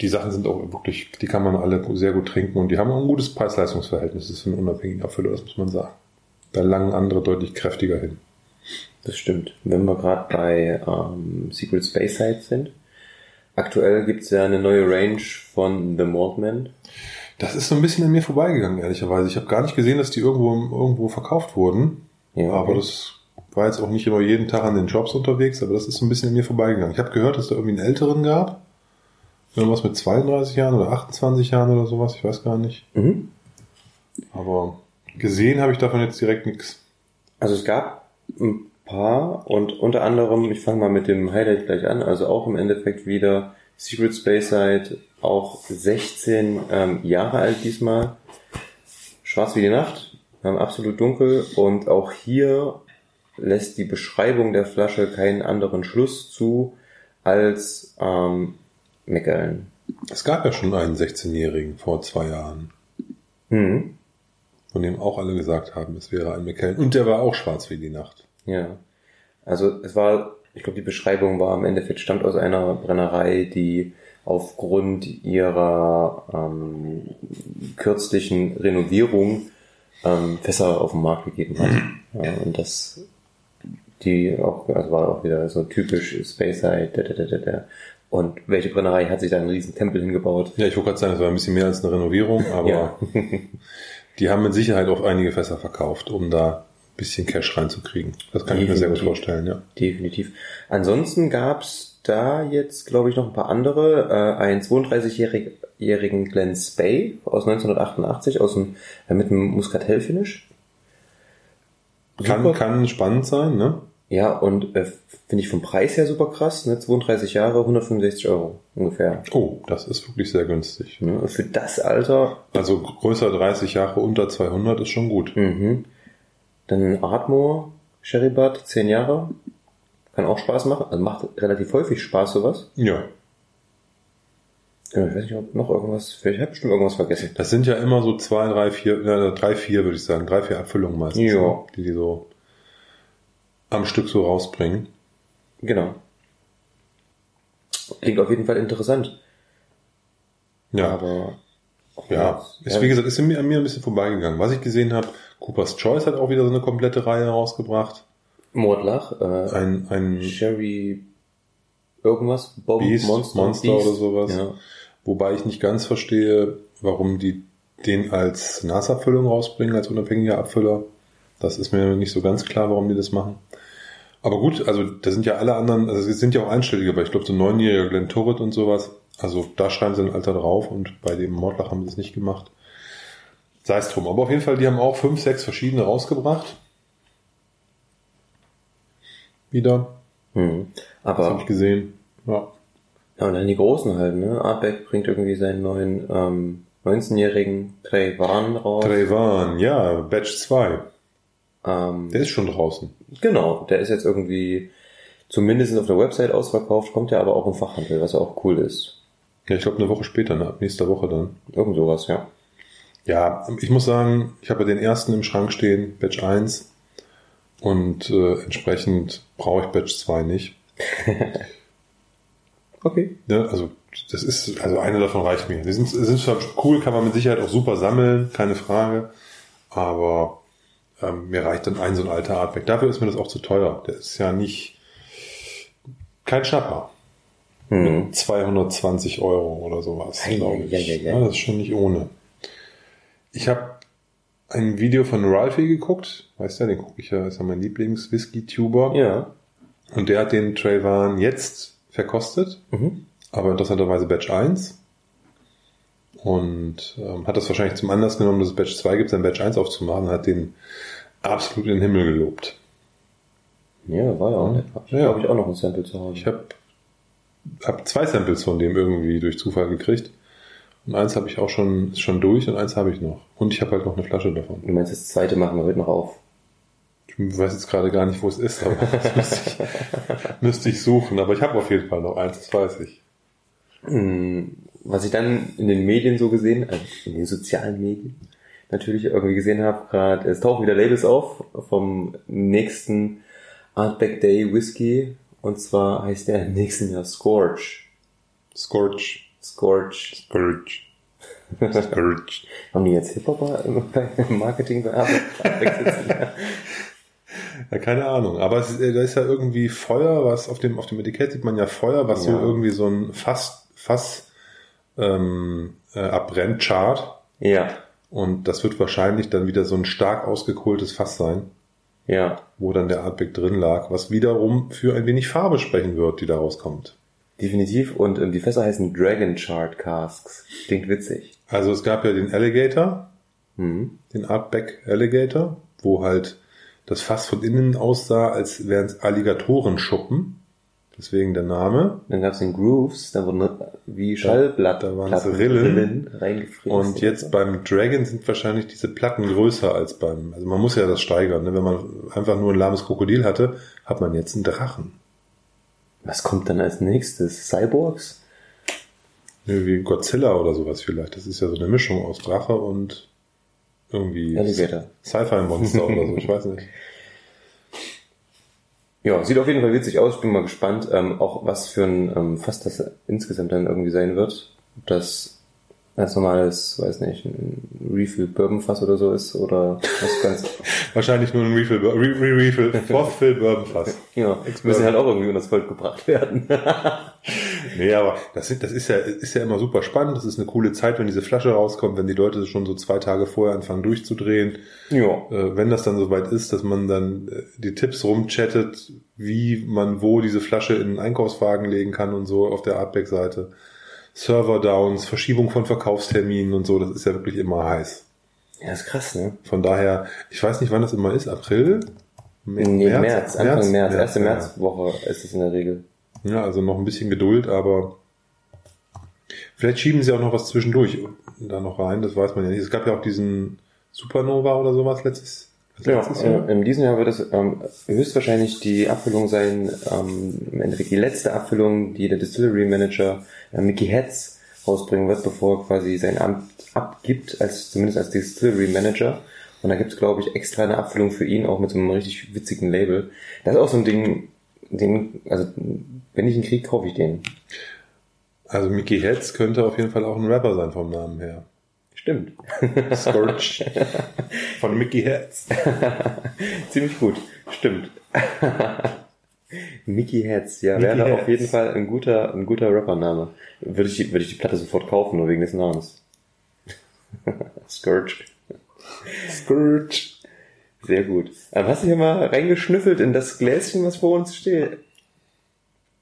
die Sachen sind auch wirklich, die kann man alle sehr gut trinken und die haben auch ein gutes Preis-Leistungs-Verhältnis. Das ist für einen unabhängigen Abfüller, das muss man sagen. Da langen andere deutlich kräftiger hin. Das stimmt. Wenn wir gerade bei ähm, Secret Space Side sind. Aktuell gibt's ja eine neue Range von The Maltman. Das ist so ein bisschen an mir vorbeigegangen, ehrlicherweise. Ich habe gar nicht gesehen, dass die irgendwo, irgendwo verkauft wurden. Ja, aber okay. das war jetzt auch nicht immer jeden Tag an den Jobs unterwegs, aber das ist so ein bisschen an mir vorbeigegangen. Ich habe gehört, dass da irgendwie einen älteren gab. Irgendwas mit 32 Jahren oder 28 Jahren oder sowas, ich weiß gar nicht. Mhm. Aber gesehen habe ich davon jetzt direkt nichts. Also es gab ein paar und unter anderem, ich fange mal mit dem Highlight gleich an, also auch im Endeffekt wieder Secret Space Side, auch 16 ähm, Jahre alt diesmal. Schwarz wie die Nacht, ähm, absolut dunkel und auch hier lässt die Beschreibung der Flasche keinen anderen Schluss zu als ähm, Macallan. Es gab ja schon einen 16-Jährigen vor zwei Jahren. Hm. von dem auch alle gesagt haben, es wäre ein McKellen. Und der war auch schwarz wie die Nacht. Ja. Also es war, ich glaube, die Beschreibung war im Endeffekt stammt aus einer Brennerei, die aufgrund ihrer ähm, kürzlichen Renovierung ähm, Fässer auf den Markt gegeben hat. Ja, und das die auch, also war auch wieder so typisch da, da. Und welche Brennerei hat sich da einen riesen Tempel hingebaut? Ja, ich wollte gerade sagen, es war ein bisschen mehr als eine Renovierung, aber Ja. die haben mit Sicherheit auch einige Fässer verkauft, um da ein bisschen Cash reinzukriegen. Das kann ich mir sehr gut Definitiv. vorstellen, ja. Definitiv. Ansonsten gab's da jetzt, glaube ich, noch ein paar andere. Äh, einen 32-jährigen Glenn Spey aus 1988 aus dem, äh, mit einem Muscatell-Finish. Kann, Super. kann spannend sein, ne? Ja, und äh, finde ich vom Preis her super krass. Ne? 32 Jahre, 165 Euro ungefähr. Oh, das ist wirklich sehr günstig. Ne? Für das Alter Also größer 30 Jahre unter 200 ist schon gut. Mhm. Dann Sherry Butt, 10 Jahre. Kann auch Spaß machen. Also macht relativ häufig Spaß, sowas. Ja. Ich weiß nicht, ob noch irgendwas, vielleicht habe ich bestimmt irgendwas vergessen. Das sind ja immer so zwei, drei, vier, ja, drei, vier würde ich sagen, drei, vier Abfüllungen meistens, Ja. ne? die die so am Stück so rausbringen. Genau. Klingt auf jeden Fall interessant. Ja, Aber ja. Ist, wie gesagt, ist mir, an mir ein bisschen vorbeigegangen. Was ich gesehen habe, Cooper's Choice hat auch wieder so eine komplette Reihe rausgebracht. Mordlach, äh, Ein, ein Sherry irgendwas, Bomb, Beast, Monster, Monster Beast. oder sowas. Ja. Wobei ich nicht ganz verstehe, warum die den als NAS-Abfüllung rausbringen, als unabhängiger Abfüller. Das ist mir nicht so ganz klar, warum die das machen. Aber gut, also da sind ja alle anderen, also es sind ja auch einstellige, aber ich glaube so neunjähriger Glenn Turret und sowas. Also da schreiben sie ein Alter drauf und bei dem Mordlach haben sie es nicht gemacht. Sei es drum. Aber auf jeden Fall, die haben auch fünf, sechs verschiedene rausgebracht. Wieder. Mhm. Das habe Aber ich gesehen. Ja. ja, und dann die Großen halt, ne? Artback bringt irgendwie seinen neuen ähm, 19-jährigen Trayvan raus. Trayvan, ja, Batch 2. ähm, Der ist schon draußen. Genau, der ist jetzt irgendwie zumindest auf der Website ausverkauft, kommt ja aber auch im Fachhandel, was ja auch cool ist. Ja, ich glaube eine Woche später, ne? ab nächster Woche dann. Irgend sowas, ja. Ja, ich muss sagen, ich habe ja den ersten im Schrank stehen, Batch 1. Und äh, entsprechend brauche ich Batch 2 nicht. Okay. Ne? Also das ist, also eine davon reicht mir. Die sind, sind zwar cool, kann man mit Sicherheit auch super sammeln, keine Frage. Aber ähm, mir reicht dann ein so ein alter Artback. Dafür ist mir das auch zu teuer. Der ist ja nicht kein Schnapper. Hm. 220 Euro oder sowas, Ei, glaube ich. ei, ei. Ja, das ist schon nicht ohne. Ich habe ein Video von Ralphie geguckt, weißt du, den gucke ich ja, ist ja mein Lieblings-Whisky-Tuber. Ja. Und der hat den Trayvan jetzt verkostet, Mhm. aber interessanterweise Batch 1. Und ähm, hat das wahrscheinlich zum Anlass genommen, dass es Batch 2 gibt, sein Batch 1 aufzumachen, hat den absolut in den Himmel gelobt. Ja, war ja auch nett. Ich Ja. glaube ich auch noch ein Sample zu Hause. Ich habe hab zwei Samples von dem irgendwie durch Zufall gekriegt. Und eins habe ich auch schon, ist schon durch und eins habe ich noch. Und ich habe halt noch eine Flasche davon. Du meinst, das zweite machen wir heute noch auf. Ich weiß jetzt gerade gar nicht, wo es ist, aber das müsste ich, müsste ich suchen. Aber ich habe auf jeden Fall noch eins, das weiß ich. Was ich dann in den Medien so gesehen, also in den sozialen Medien natürlich irgendwie gesehen habe, gerade es tauchen wieder Labels auf vom nächsten Artback Day Whisky und zwar heißt der im nächsten Jahr Scorch. Scorch. Scorch. Scorch. Scorch. Haben die jetzt Hip-Hopper im Marketing bei Artback sitzen? Ja, keine Ahnung. Aber es, ist- da ist ja irgendwie Feuer, was auf dem, auf dem Etikett sieht man ja Feuer, was so Ja. irgendwie so ein Fass, Fass ähm, äh, abbrennt, Chart. ja, Und das wird wahrscheinlich dann wieder so ein stark ausgekohltes Fass sein, ja, wo dann der Artback drin lag, was wiederum für ein wenig Farbe sprechen wird, die da rauskommt. definitiv. Und ähm, die Fässer heißen Dragon Chart Casks. Klingt witzig. Also es gab ja den Alligator, Mhm. den Artback Alligator, wo halt das Fass von innen aussah, als wären es Alligatorenschuppen. Deswegen der Name. Dann gab es den Grooves, da wurden wie Schallblatt da waren Platten- so Rillen. reingefräst. Und jetzt beim Dragon sind wahrscheinlich diese Platten größer als beim, also man muss ja das steigern. Ne? Wenn man einfach nur ein lahmes Krokodil hatte, hat man jetzt einen Drachen. Was kommt dann als nächstes? Cyborgs? Wie Godzilla oder sowas vielleicht. Das ist ja so eine Mischung aus Drache und irgendwie. Sci-Fi-Monster oder so, ich weiß nicht. Ja, sieht auf jeden Fall witzig aus. Ich bin mal gespannt, ähm, auch was für ein ähm, Fass das insgesamt dann irgendwie sein wird. Ob das ganz normales, weiß nicht, ein Refill Bourbon Fass oder so ist oder was ganz. Wahrscheinlich nur ein Refill, Re Re Refill, Fourth-Fill Bourbon Fass. ja, müssen halt auch irgendwie unter das Volk gebracht werden. Nee, aber das, sind- das ist ja, ist ja immer super spannend. Das ist eine coole Zeit, wenn diese Flasche rauskommt, wenn die Leute schon so zwei Tage vorher anfangen durchzudrehen. ja. Äh, wenn das dann soweit ist, dass man dann äh, die Tipps rumchattet, wie man wo diese Flasche in einen Einkaufswagen legen kann und so auf der Artback-Seite. Server-Downs, Verschiebung von Verkaufsterminen und so, das ist ja wirklich immer heiß. Ja, ist krass, ne? Von daher, ich weiß nicht, wann das immer ist, April? Nee, März, Anfang März, erste ja. Märzwoche ist es in der Regel. Ja, also noch ein bisschen Geduld, aber vielleicht schieben sie auch noch was zwischendurch da noch rein, das weiß man ja nicht. Es gab ja auch diesen Supernova oder sowas letztes, Ja, äh, in diesem Jahr wird es ähm, höchstwahrscheinlich die Abfüllung sein, ähm, im Endeffekt die letzte Abfüllung, die der Distillery Manager äh, Mickey Hetz rausbringen wird, bevor er quasi sein Amt abgibt, als zumindest als Distillery Manager. Und da gibt's glaube ich, extra eine Abfüllung für ihn, auch mit so einem richtig witzigen Label. Das ist auch so ein Ding, den, also wenn ich ihn kriege, kaufe ich den. Also Mickey Hetz könnte auf jeden Fall auch ein Rapper sein vom Namen her. Stimmt. Scourge von Mickey Hetz. Ziemlich gut. Stimmt. Mickey Hetz, ja, Mickey wäre Hetz. auf jeden Fall ein guter, ein guter Rappername. Würde ich, die- würde ich die Platte sofort kaufen, nur wegen des Namens. Scourge. Scourge. Sehr gut. Ähm, hast du hier mal reingeschnüffelt in das Gläschen, was vor uns steht?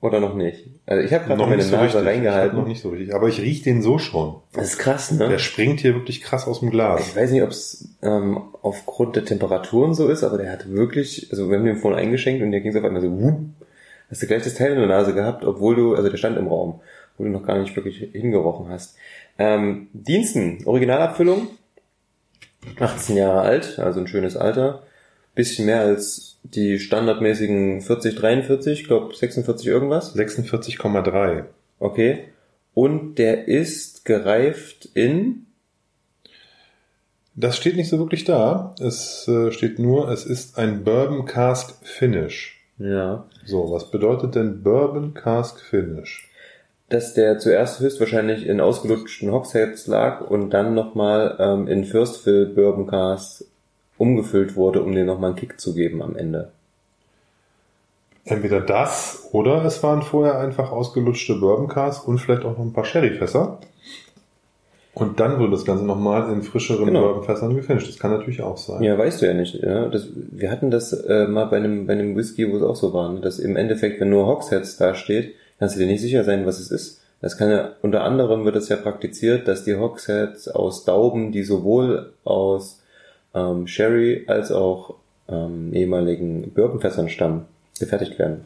Oder noch nicht? Also ich habe gerade Noch meine nicht so Nase richtig. Ich reingehalten. noch nicht so richtig. Aber ich rieche den so schon. Das ist krass, ne? Der springt hier wirklich krass aus dem Glas. Ich weiß nicht, ob es ähm, aufgrund der Temperaturen so ist, aber der hat wirklich, also wir haben den vorhin eingeschenkt und der ging so auf einmal so, wupp, hast du gleich das Teil in der Nase gehabt, obwohl du, also der stand im Raum, wo du noch gar nicht wirklich hingerochen hast. Ähm, Diensten, Originalabfüllung, 18 Jahre alt, also ein schönes Alter, bisschen mehr als die standardmäßigen 40, 43, ich glaube 46 irgendwas. 46,3. Okay. Und der ist gereift in Das steht nicht so wirklich da. Es äh, steht nur, es ist ein Bourbon Cask Finish. ja, So, was bedeutet denn Bourbon Cask Finish? dass der zuerst höchstwahrscheinlich in ausgelutschten Hogsheads lag und dann nochmal ähm, in First Fill Bourbon Cast umgefüllt wurde, um dem nochmal einen Kick zu geben am Ende. Entweder das oder es waren vorher einfach ausgelutschte Bourbon Cask und vielleicht auch noch ein paar Sherryfässer. Und dann wurde das Ganze nochmal in frischeren Genau. Bourbonfässern gefinisht. Das kann natürlich auch sein. Ja, weißt du ja nicht. Ja? Das, wir hatten das äh, mal bei einem, bei einem Whisky, wo es auch so war, ne? dass im Endeffekt, wenn nur Hogsheads da steht, kannst du dir nicht sicher sein, was es ist. Das kann ja, unter anderem wird es ja praktiziert, dass die Hogsheads aus Dauben, die sowohl aus ähm, Sherry als auch ähm, ehemaligen Bourbonfässern stammen, gefertigt werden.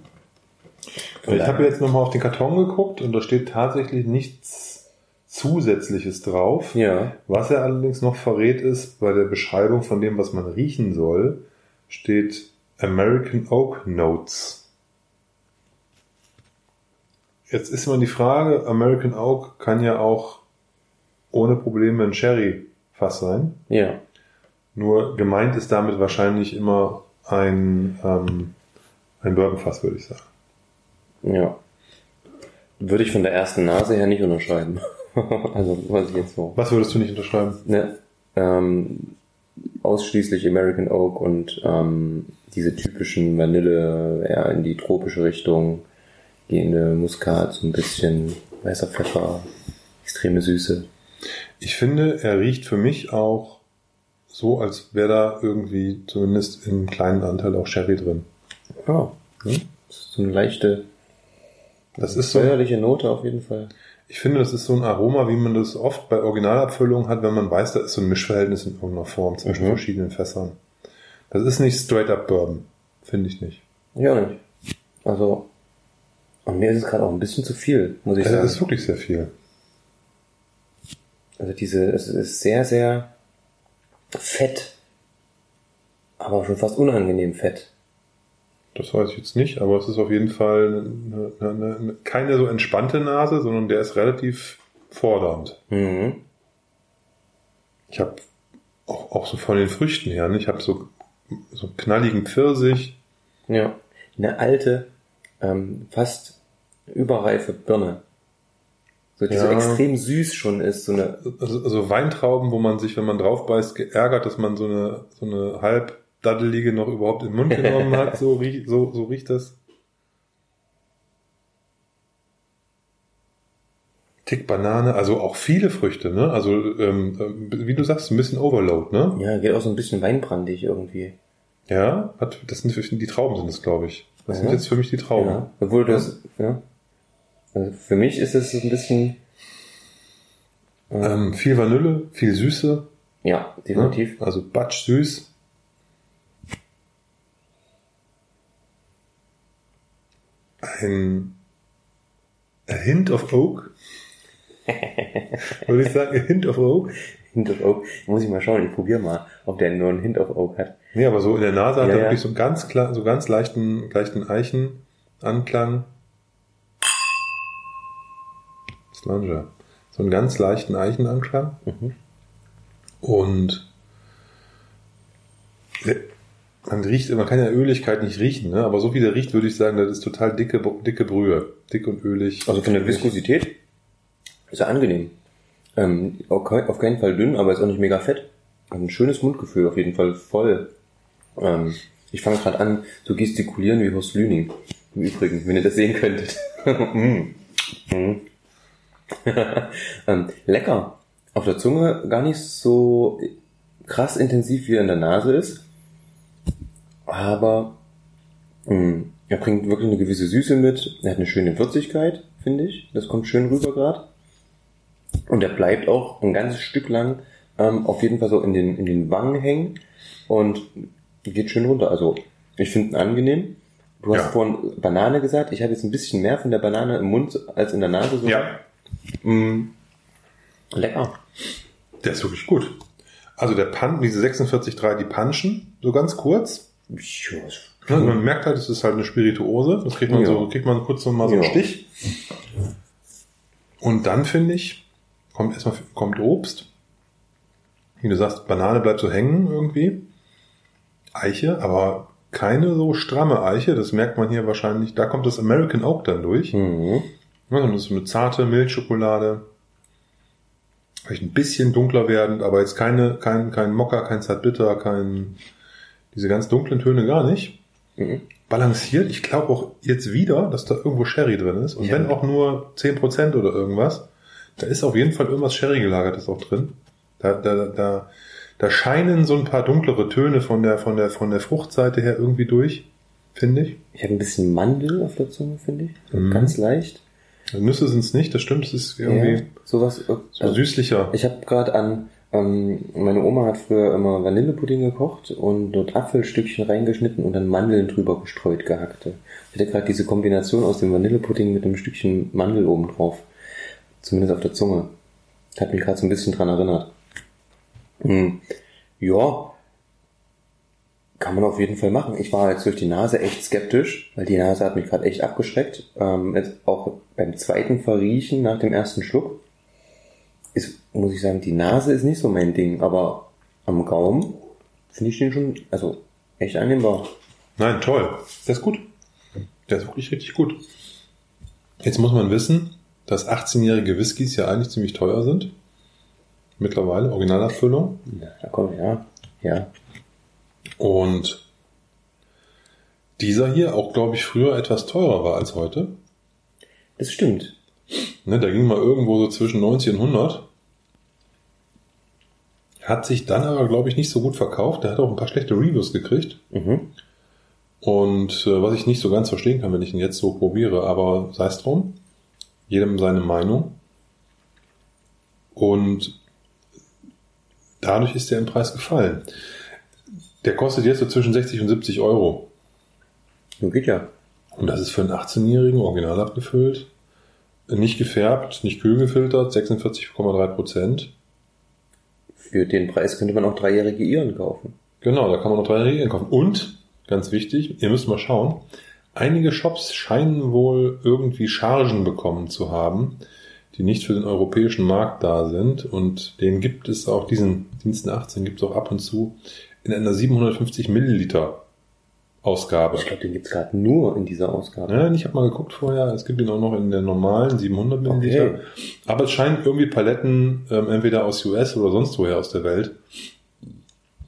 Von ich habe jetzt nochmal auf den Karton geguckt und da steht tatsächlich nichts Zusätzliches drauf. Ja, Was er allerdings noch verrät ist, bei der Beschreibung von dem, was man riechen soll, steht American Oak Notes. Jetzt ist immer die Frage, American Oak kann ja auch ohne Probleme ein Sherry-Fass sein. ja. Nur gemeint ist damit wahrscheinlich immer ein, ähm, ein Bourbonfass, würde ich sagen. Ja. Würde ich von der ersten Nase her nicht unterschreiben. also, was ich jetzt so. Was würdest du nicht unterschreiben? Ne, ähm, ausschließlich American Oak und ähm, diese typischen Vanille, eher in die tropische Richtung, gehende Muskat, so ein bisschen weißer Pfeffer, extreme Süße. Ich finde, er riecht für mich auch so, als wäre da irgendwie zumindest im kleinen Anteil auch Sherry drin. Ja, ne? Das ist so eine leichte, Das ist so, säuerliche Note auf jeden Fall. ich finde, das ist so ein Aroma, wie man das oft bei Originalabfüllungen hat, wenn man weiß, da ist so ein Mischverhältnis in irgendeiner Form zwischen Mhm. verschiedenen Fässern. Das ist nicht straight up Bourbon. Finde ich nicht. Ja, nicht. Also, und mir ist es gerade auch ein bisschen zu viel, muss ich Es sagen. ist wirklich sehr viel. Also diese, es ist sehr, sehr fett. Aber schon fast unangenehm fett. Das weiß ich jetzt nicht, aber es ist auf jeden Fall eine, eine, eine, keine so entspannte Nase, sondern der ist relativ fordernd. Mhm. Ich habe auch, auch so von den Früchten her. Ne? Ich habe so, so knalligen Pfirsich. Ja. Eine alte, ähm, fast überreife Birne. So, die so Ja. extrem süß schon ist. So eine, Also, also Weintrauben, wo man sich, wenn man drauf beißt, geärgert, dass man so eine, so eine halb daddelige noch überhaupt in den Mund genommen hat. So, riech, so, so riecht das. Tick Banane, also auch viele Früchte, ne? Also, ähm, äh, wie du sagst, ein bisschen Overload, ne? ja, geht auch so ein bisschen weinbrandig irgendwie. Ja, hat, das sind für- die Trauben sind es, glaube ich. Das sind Ja. jetzt für mich die Trauben. Ja. Obwohl das, ja. Also für mich ist es ein bisschen, Ähm, viel Vanille, viel Süße. ja, Ne? definitiv. Also batsch süß. Ein a Hint of Oak. Würde ich sagen, a Hint of Oak. Hint of Oak. Muss ich mal schauen, ich probiere mal, ob der nur einen Hint of Oak hat. Nee, aber so in der Nase hat Ja, er ja. wirklich so einen ganz so ganz leichten, leichten Eichenanklang. Slanger. So einen ganz leichten Eichenanklang. Mhm. Und man riecht, man kann ja Öligkeit nicht riechen, ne? aber so wie der riecht, würde ich sagen, das ist total dicke, dicke Brühe. Dick und ölig. Also von der Viskosität ist er angenehm. Ähm, auf kei- auf keinen Fall dünn, aber ist auch nicht mega fett. Hat ein schönes Mundgefühl, auf jeden Fall voll. Ähm, ich fange gerade an zu gestikulieren wie Horst Lüning. Im Übrigen, wenn ihr das sehen könntet. Mm. Mm. ähm, lecker. Auf der Zunge gar nicht so krass intensiv, wie er in der Nase ist. Aber mh, er bringt wirklich eine gewisse Süße mit. Er hat eine schöne Würzigkeit, finde ich. Das kommt schön rüber gerade. Und er bleibt auch ein ganzes Stück lang ähm, auf jeden Fall so in den, in den Wangen hängen und geht schön runter. Also ich finde ihn angenehm. Du hast Ja. vorhin Banane gesagt. Ich habe jetzt ein bisschen mehr von der Banane im Mund als in der Nase. So. Ja, Mm, lecker. der ist wirklich gut. Also der Pan, diese 46,3, die Punchen, so ganz kurz. Ja, Man merkt halt, es ist halt eine Spirituose. Das kriegt man Ja. so, kriegt man kurz noch mal so einen Ja. Stich. Und dann finde ich, kommt erstmal kommt Obst. Wie du sagst, Banane bleibt so hängen irgendwie. Eiche, aber keine so stramme Eiche. Das merkt man hier wahrscheinlich. Da kommt das American Oak dann durch. Mhm. Ja, dann ist eine zarte Milchschokolade. Vielleicht ein bisschen dunkler werdend, aber jetzt keine, kein, kein Mokka, kein Zartbitter, kein, diese ganz dunklen Töne gar nicht. Mhm. Balanciert. Ich glaube auch jetzt wieder, dass da irgendwo Sherry drin ist. Und Ja. wenn auch nur 10% oder irgendwas, da ist auf jeden Fall irgendwas Sherry gelagertes auch drin. Da, da, da, da scheinen so ein paar dunklere Töne von der, von der, von der Fruchtseite her irgendwie durch, finde ich. Ich habe ein bisschen Mandel auf der Zunge, finde ich. Mhm. Ganz leicht. Nüsse sind es nicht, das stimmt, es ist irgendwie Ja, sowas. äh, so süßlicher. Ich habe gerade an, ähm, meine Oma hat früher immer Vanillepudding gekocht und dort Apfelstückchen reingeschnitten und dann Mandeln drüber gestreut gehackte. Ich hatte gerade diese Kombination aus dem Vanillepudding mit einem Stückchen Mandel oben drauf. Zumindest auf der Zunge. Hat mich gerade so ein bisschen dran erinnert. Hm. Ja, kann man auf jeden Fall machen. Ich war jetzt durch die Nase echt skeptisch, weil die Nase hat mich gerade echt abgeschreckt. Ähm, jetzt auch beim zweiten Verriechen nach dem ersten Schluck ist, muss ich sagen, die Nase ist nicht so mein Ding, aber am Gaumen finde ich den schon, also echt annehmbar. Nein, toll. Der ist gut. Der ist wirklich richtig gut. Jetzt muss man wissen, dass 18-jährige Whiskys ja eigentlich ziemlich teuer sind. Mittlerweile, Originalabfüllung. Ja, da komm, ja, ja. Und dieser hier auch, glaube ich, früher etwas teurer war als heute. Das stimmt. Ne, der ging mal irgendwo so zwischen 90 und 100. Hat sich dann aber, glaube ich, nicht so gut verkauft. Der hat auch ein paar schlechte Reviews gekriegt. Mhm. Und äh, was ich nicht so ganz verstehen kann, wenn ich ihn jetzt so probiere, aber sei es drum. Jedem seine Meinung. Und dadurch ist der im Preis gefallen. Der kostet jetzt so zwischen 60 und 70 Euro. Nun geht ja. Und das ist für einen 18-Jährigen original abgefüllt. Nicht gefärbt, nicht kühl gefiltert, 46,3 Prozent. Für den Preis könnte man auch dreijährige Iren kaufen. Genau, da kann man noch drei Regeln kaufen. Und, ganz wichtig, ihr müsst mal schauen, einige Shops scheinen wohl irgendwie Chargen bekommen zu haben, die nicht für den europäischen Markt da sind. Und den gibt es auch, diesen Diensten 18 gibt es auch ab und zu in einer 750 Milliliter Ausgabe. Ich glaube, den gibt's gerade nur in dieser Ausgabe. Ja, ich habe mal geguckt vorher, es gibt ihn auch noch in der normalen 700 Milliliter. Okay. Aber es scheint irgendwie Paletten ähm, entweder aus US oder sonst woher aus der Welt,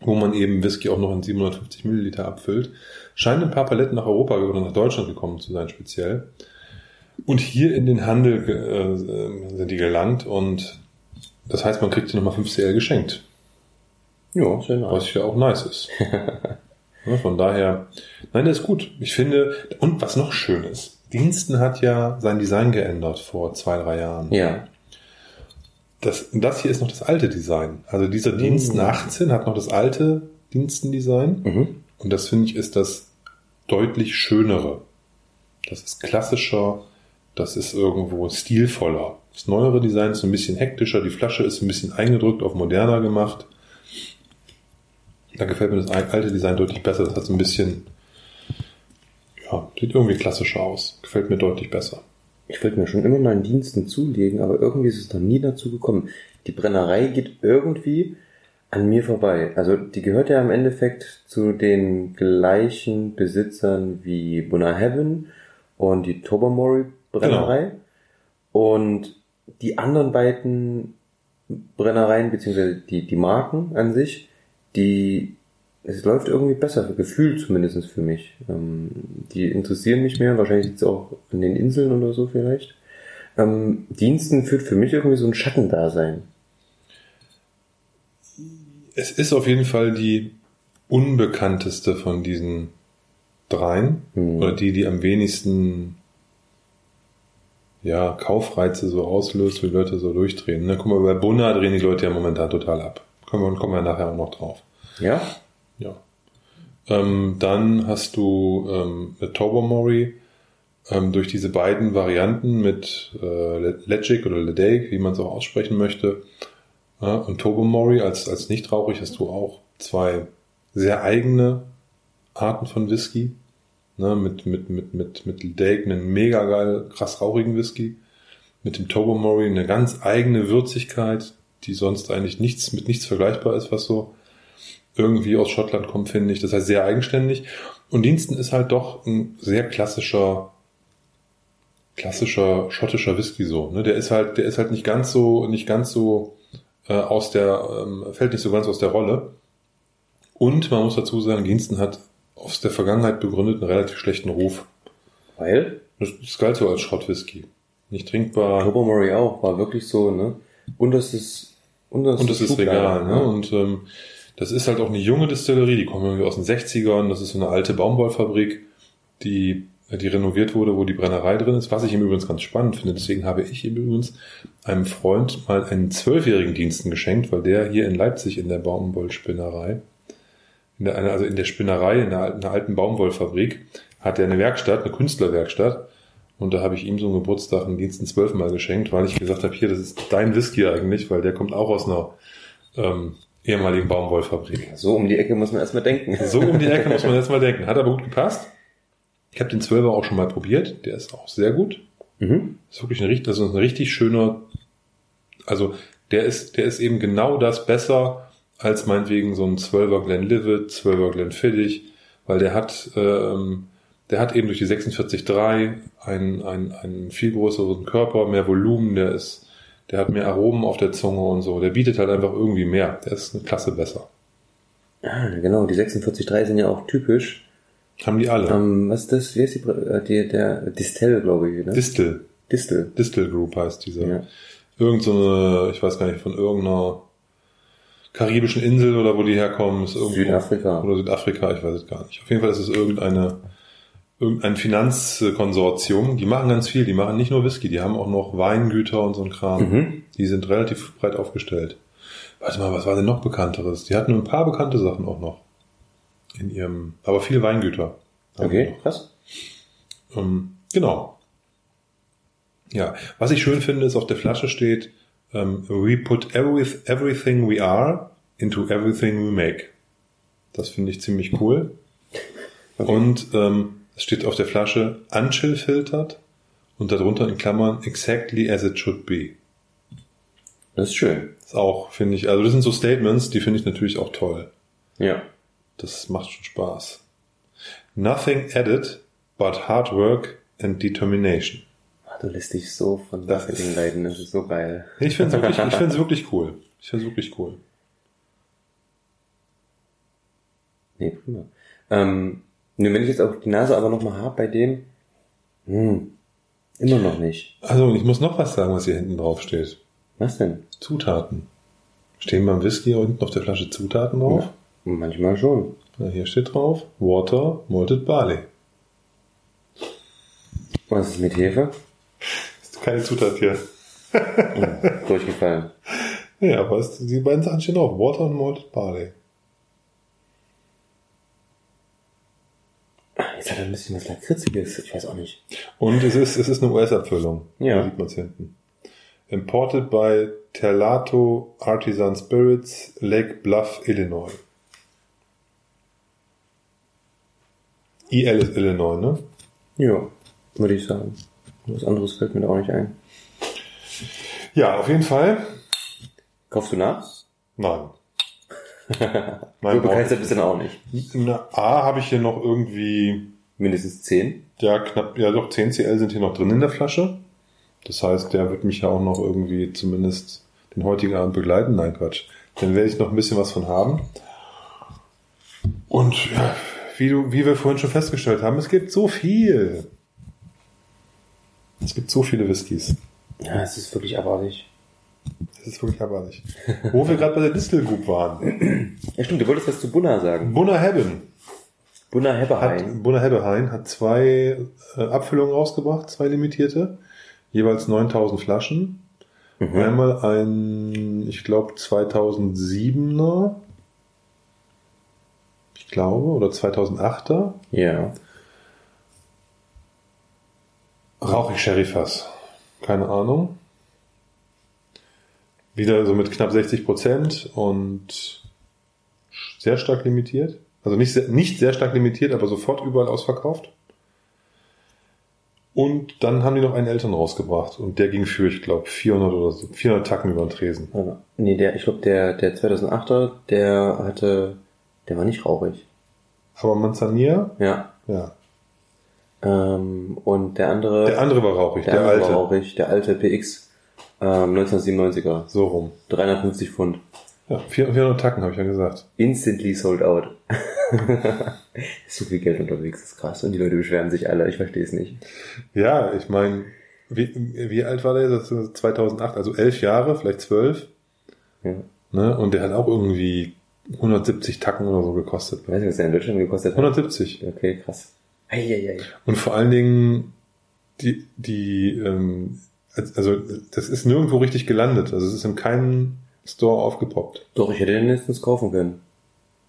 wo man eben Whisky auch noch in 750 Milliliter abfüllt. Scheint ein paar Paletten nach Europa oder nach Deutschland gekommen zu sein speziell. Und hier in den Handel ge- äh, sind die gelangt und das heißt, man kriegt die nochmal 5 CL geschenkt, Ja, sehr nice. was ja auch nice ist. Ja, von daher, nein, der ist gut. Ich finde, und was noch schön ist, Diensten hat ja sein Design geändert vor zwei, drei Jahren. Ja. Das, das hier ist noch das alte Design. Also dieser Diensten 18 hat noch das alte Dienstendesign. Mhm. Und das finde ich ist das deutlich schönere. Das ist klassischer, das ist irgendwo stilvoller. Das neuere Design ist ein bisschen hektischer, die Flasche ist ein bisschen eingedrückt, auf moderner gemacht. Da gefällt mir das alte Design deutlich besser. Das hat so ein bisschen, ja, sieht irgendwie klassischer aus. Gefällt mir deutlich besser. Ich wollte mir schon immer mal einen Diensten zulegen, aber irgendwie ist es noch nie dazu gekommen. Die Brennerei geht irgendwie an mir vorbei. Also die gehört ja im Endeffekt zu den gleichen Besitzern wie Buna Heaven und die Tobermory Brennerei. Und die anderen beiden Brennereien, beziehungsweise die, die Marken an sich, die, es läuft irgendwie besser, gefühlt zumindest für mich. Ähm, die interessieren mich mehr, wahrscheinlich es auch an den Inseln oder so vielleicht. Ähm, Diensten führt für mich irgendwie so ein Schattendasein. Es ist auf jeden Fall die unbekannteste von diesen dreien. Hm. Oder die, die am wenigsten ja, Kaufreize so auslöst, wo die Leute so durchdrehen. Ne? Guck mal, bei Bunna drehen die Leute ja momentan total ab. Kommen wir, kommen wir nachher auch noch drauf. Ja? Ja. Ähm, dann hast du ähm, mit Tobermory ähm, durch diese beiden Varianten mit äh, Le- Legic oder Ledake, wie man es auch aussprechen möchte, ja, und Tobermory als, als nicht rauchig hast du auch zwei sehr eigene Arten von Whisky. Ne, mit, mit, mit, mit, mit Ledake einen mega geil, krass rauchigen Whisky. Mit dem Tobermory eine ganz eigene Würzigkeit, die sonst eigentlich nichts, mit nichts vergleichbar ist, was so irgendwie aus Schottland kommt, finde ich. Das heißt sehr eigenständig. Und Diensten ist halt doch ein sehr klassischer, klassischer schottischer Whisky so. Ne? Der ist halt, der ist halt nicht ganz so, nicht ganz so äh, aus der, ähm, fällt nicht so ganz aus der Rolle. Und man muss dazu sagen, Diensten hat aus der Vergangenheit begründet einen relativ schlechten Ruf. Weil? Das, das galt so als Schrottwhisky. Nicht trinkbar. Tobermory auch, war wirklich so, ne? Unterstes, unterstes Und das ist Schublade, Regal, ne? Und ähm, das ist halt auch eine junge Distillerie, die kommen irgendwie aus den 60ern. Das ist so eine alte Baumwollfabrik, die, die renoviert wurde, wo die Brennerei drin ist. Was ich im Übrigen ganz spannend finde. Deswegen habe ich im Übrigen einem Freund mal einen zwölfjährigen Diensten geschenkt, weil der hier in Leipzig in der Baumwollspinnerei, in der, also in der Spinnerei, in alten- einer alten Baumwollfabrik, hat er eine Werkstatt, eine Künstlerwerkstatt. Und da habe ich ihm so einen Geburtstag einen Diensten zwölfmal geschenkt, weil ich gesagt habe, hier, das ist dein Whisky eigentlich, weil der kommt auch aus einer ähm, ehemaligen Baumwollfabrik. So um die Ecke muss man erstmal denken. So um die Ecke muss man jetzt mal denken. Hat aber gut gepasst. Ich habe den Zwölfer auch schon mal probiert. Der ist auch sehr gut. Mhm. Ist wirklich ein richtig, das ist ein richtig schöner, also der ist, der ist eben genau das besser als meinetwegen so ein 12er Glenlivet, 12er Glenfiddich, weil der hat, ähm, der hat eben durch die 46.3 einen, einen, einen viel größeren Körper, mehr Volumen, der ist, der hat mehr Aromen auf der Zunge und so. Der bietet halt einfach irgendwie mehr. Der ist eine Klasse besser. Ah, genau, die 46.3 sind ja auch typisch. Haben die alle. Ähm, was ist das? Wie heißt die, äh, die der Distel, glaube ich, ne? Distel. Distel. Distel Group heißt dieser. Ja. Irgend so eine, ich weiß gar nicht, von irgendeiner karibischen Insel oder wo die herkommen. Ist irgendwo, Südafrika. Oder Südafrika, ich weiß es gar nicht. Auf jeden Fall ist es irgendeine, irgendein Finanzkonsortium. Die machen ganz viel. Die machen nicht nur Whisky, die haben auch noch Weingüter und so ein Kram. Mhm. Die sind relativ breit aufgestellt. Warte mal, was war denn noch Bekannteres? Die hatten ein paar bekannte Sachen auch noch. In ihrem, aber viel Weingüter. Okay, krass. Ähm, genau. Ja, was ich schön finde, ist auf der Flasche steht, ähm, we put every, everything we are into everything we make. Das finde ich ziemlich cool. Okay. Und ähm, es steht auf der Flasche unchill filtert Und darunter in Klammern exactly as it should be. Das ist schön. Das ist auch, finde ich, also das sind so Statements, die finde ich natürlich auch toll. Ja. Das macht schon Spaß. Nothing added but hard work and determination. Ah, Du lässt dich so von Marketing leiten, das ist so geil. Ich finde es wirklich, ich find's wirklich cool. Ich finde es wirklich cool. Nee, prima. Ähm, nur wenn ich jetzt auch die Nase aber nochmal habe bei dem, hm, immer noch nicht. Also, ich muss noch was sagen, was hier hinten drauf steht. Was denn? Zutaten. Stehen beim Whisky unten auf der Flasche Zutaten drauf? Manchmal schon. Ja, hier steht drauf Water, Malted Barley. Was ist mit Hefe? Ist keine Zutat hier. Hm, durchgefallen. Ja, aber es, die beiden Sachen stehen drauf. Water und Malted Barley. Jetzt hat ein bisschen was Lakritziges, ich weiß auch nicht. Und es ist, es ist eine US-Abfüllung. Ja. Da sieht man es hinten. Imported by Terlato Artisan Spirits, Lake Bluff, Illinois. IL ist Illinois, ne? Ja, würde ich sagen. Was anderes fällt mir da auch nicht ein. Ja, auf jeden Fall. Kaufst du nach? Nein. So Nein, begeistert bist du dann auch nicht. Na, A habe ich hier noch irgendwie, Mindestens 10. ja, knapp, ja doch, 10 CL sind hier noch drin in der Flasche. Das heißt, der wird mich ja auch noch irgendwie zumindest den heutigen Abend begleiten. Nein, Quatsch. Dann werde ich noch ein bisschen was von haben. Und ja, wie, du, wie wir vorhin schon festgestellt haben, es gibt so viel. Es gibt so viele Whiskys. Ja, es ist wirklich abartig. Das ist wirklich abartig. Wo wir gerade bei der Distel Group waren. Ja, stimmt, du wolltest was zu Bunna sagen. Bunner Heaven Bunna hat, Hebberein. Bunner Hebbehain hat zwei äh, Abfüllungen rausgebracht, zwei limitierte, jeweils 9000 Flaschen. Mhm. Einmal ein, ich glaube, 2007er, ich glaube, oder 2008er, Ja. rauchig Sherryfass. Keine Ahnung. Wieder so mit knapp 60 Prozent und sehr stark limitiert. Also nicht sehr, nicht sehr stark limitiert, aber sofort überall ausverkauft. Und dann haben die noch einen Eltern rausgebracht und der ging für, ich glaube, 400 oder so, 400 Tacken über den Tresen. Ja. Nee, der, ich glaube, der, der 2008er, der hatte, der war nicht rauchig. Aber Manzanilla, Ja. ja. Ähm, und der andere, Der andere war rauchig, der, der alte. war rauchig, der alte PX, ähm, 1997er. So rum. 350 Pfund. Ja, 400 Tacken, habe ich ja gesagt. Instantly sold out. ist so viel Geld unterwegs, das ist krass. Und die Leute beschweren sich alle, ich verstehe es nicht. Ja, ich meine, wie, wie alt war der? Das ist 2008, also elf Jahre, vielleicht zwölf. Ja. Ne? Und der hat auch irgendwie 170 Tacken oder so gekostet. Ich weiß nicht, was der in Deutschland gekostet hat. 170. Okay, krass. Eieiei. Und vor allen Dingen, die, die, ähm, also das ist nirgendwo richtig gelandet. Also es ist in keinem Store aufgepoppt. Doch, ich hätte den letztens kaufen können.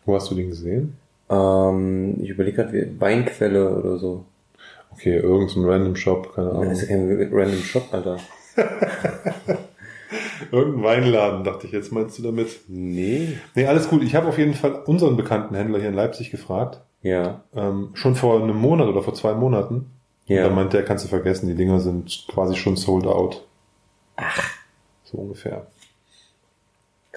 Wo hast du den gesehen? Ähm, ich überlege gerade, wie- Weinquelle oder so. Okay, irgendein random Shop, keine Das Ahnung. ist ja kein random Shop, Alter. Irgendein Weinladen, dachte ich jetzt, meinst du damit? Nee. Nee, alles gut. Ich habe auf jeden Fall unseren bekannten Händler hier in Leipzig gefragt. Ja. Ähm, schon vor einem Monat oder vor zwei Monaten. Ja. Und da meinte er, kannst du vergessen, die Dinger sind quasi schon sold out. Ach. So ungefähr.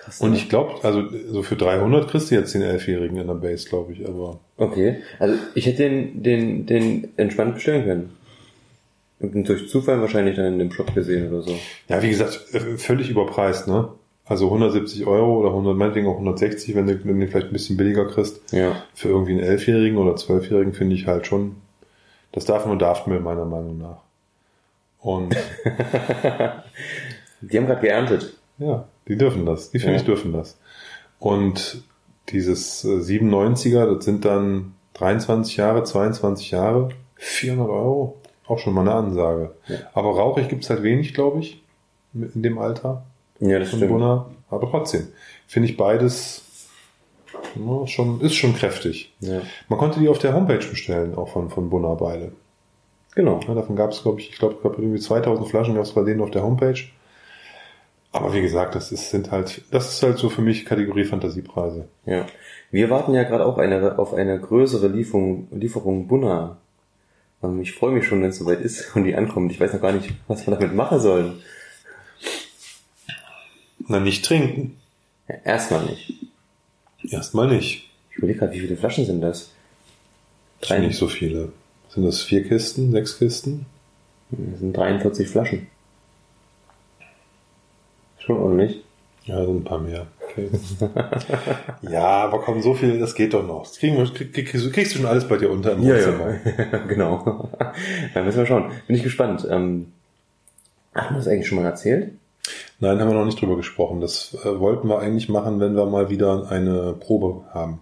Krass. Und ich glaube, also so für 300 kriegst du jetzt den Elfjährigen in der Base, glaube ich. Aber Okay. Also ich hätte den, den, den entspannt bestellen können. Und durch Zufall wahrscheinlich dann in dem Shop gesehen oder so. ja, wie gesagt, äh, völlig überpreist, ne? Also 170 Euro oder 100, meinetwegen auch 160, wenn du, wenn du den vielleicht ein bisschen billiger kriegst. Ja. Für irgendwie einen Elfjährigen oder Zwölfjährigen finde ich halt schon, das darf man darf mir meiner Meinung nach. Und Die haben gerade geerntet. Ja, die dürfen das. Die finde Ja. ich dürfen das. Und dieses äh, 97er, das sind dann 23 Jahre, 22 Jahre, 400 Euro. Auch schon mal eine Ansage. Ja. Aber rauchig gibt's halt wenig, glaube ich, in dem Alter Ja, das von stimmt. Bunner. Aber trotzdem, finde ich beides ja, schon, ist schon kräftig. Ja. Man konnte die auf der Homepage bestellen, auch von, von Bunner beide. Genau. Ja, davon gab es, glaube ich, ich glaube, irgendwie 2000 Flaschen gab es bei denen auf der Homepage. Aber wie gesagt, das ist, sind halt, das ist halt so für mich Kategorie Fantasiepreise. Ja. Wir warten ja gerade auch eine, auf eine größere Lieferung, Lieferung Bunna. Ähm, ich freue mich schon, wenn es soweit ist und die ankommt. Ich weiß noch gar nicht, was wir damit machen sollen. Na, nicht trinken. Ja, erstmal nicht. Erstmal nicht. Ich überlege gerade, wie viele Flaschen sind das? Das sind nicht so viele. Sind das vier Kisten, sechs Kisten? Das sind 43 Flaschen. Schon ordentlich. Ja, sind ein paar mehr. Okay. ja, aber komm, so viel, das geht doch noch. Das kriegen wir, krieg, krieg, kriegst du schon alles bei dir unter im Ja, Wohnzimmer. ja. genau. Dann müssen wir schauen. Bin ich gespannt. Ähm, haben wir das eigentlich schon mal erzählt? Nein, haben wir noch nicht drüber gesprochen. Das äh, wollten wir eigentlich machen, wenn wir mal wieder eine Probe haben.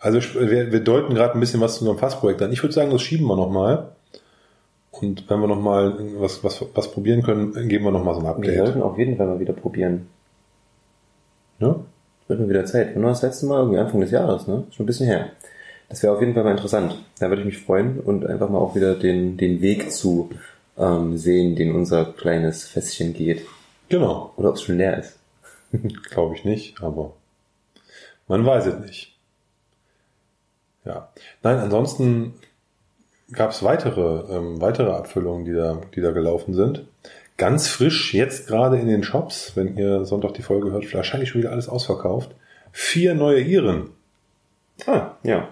Also wir, wir deuten gerade ein bisschen was zu unserem Fassprojekt an. Ich würde sagen, das schieben wir nochmal. Und wenn wir nochmal was, was, was probieren können, geben wir nochmal so ein Wir Update. sollten auf jeden Fall mal wieder probieren. Ne? Wird mal wieder Zeit. Wann war das letzte Mal? Irgendwie Anfang des Jahres, ne? Schon ein bisschen her. Das wäre auf jeden Fall mal interessant. Da würde ich mich freuen und einfach mal auch wieder den, den Weg zu ähm, sehen, den unser kleines Fässchen geht. Genau. Oder ob es schon leer ist. Glaube ich nicht, aber man weiß es nicht. Ja. Nein, ansonsten gab es weitere, ähm, weitere Abfüllungen, die da, die da gelaufen sind. Ganz frisch, jetzt gerade in den Shops, wenn ihr Sonntag die Folge hört, wahrscheinlich schon wieder alles ausverkauft. Vier neue Iren. Ah, ja.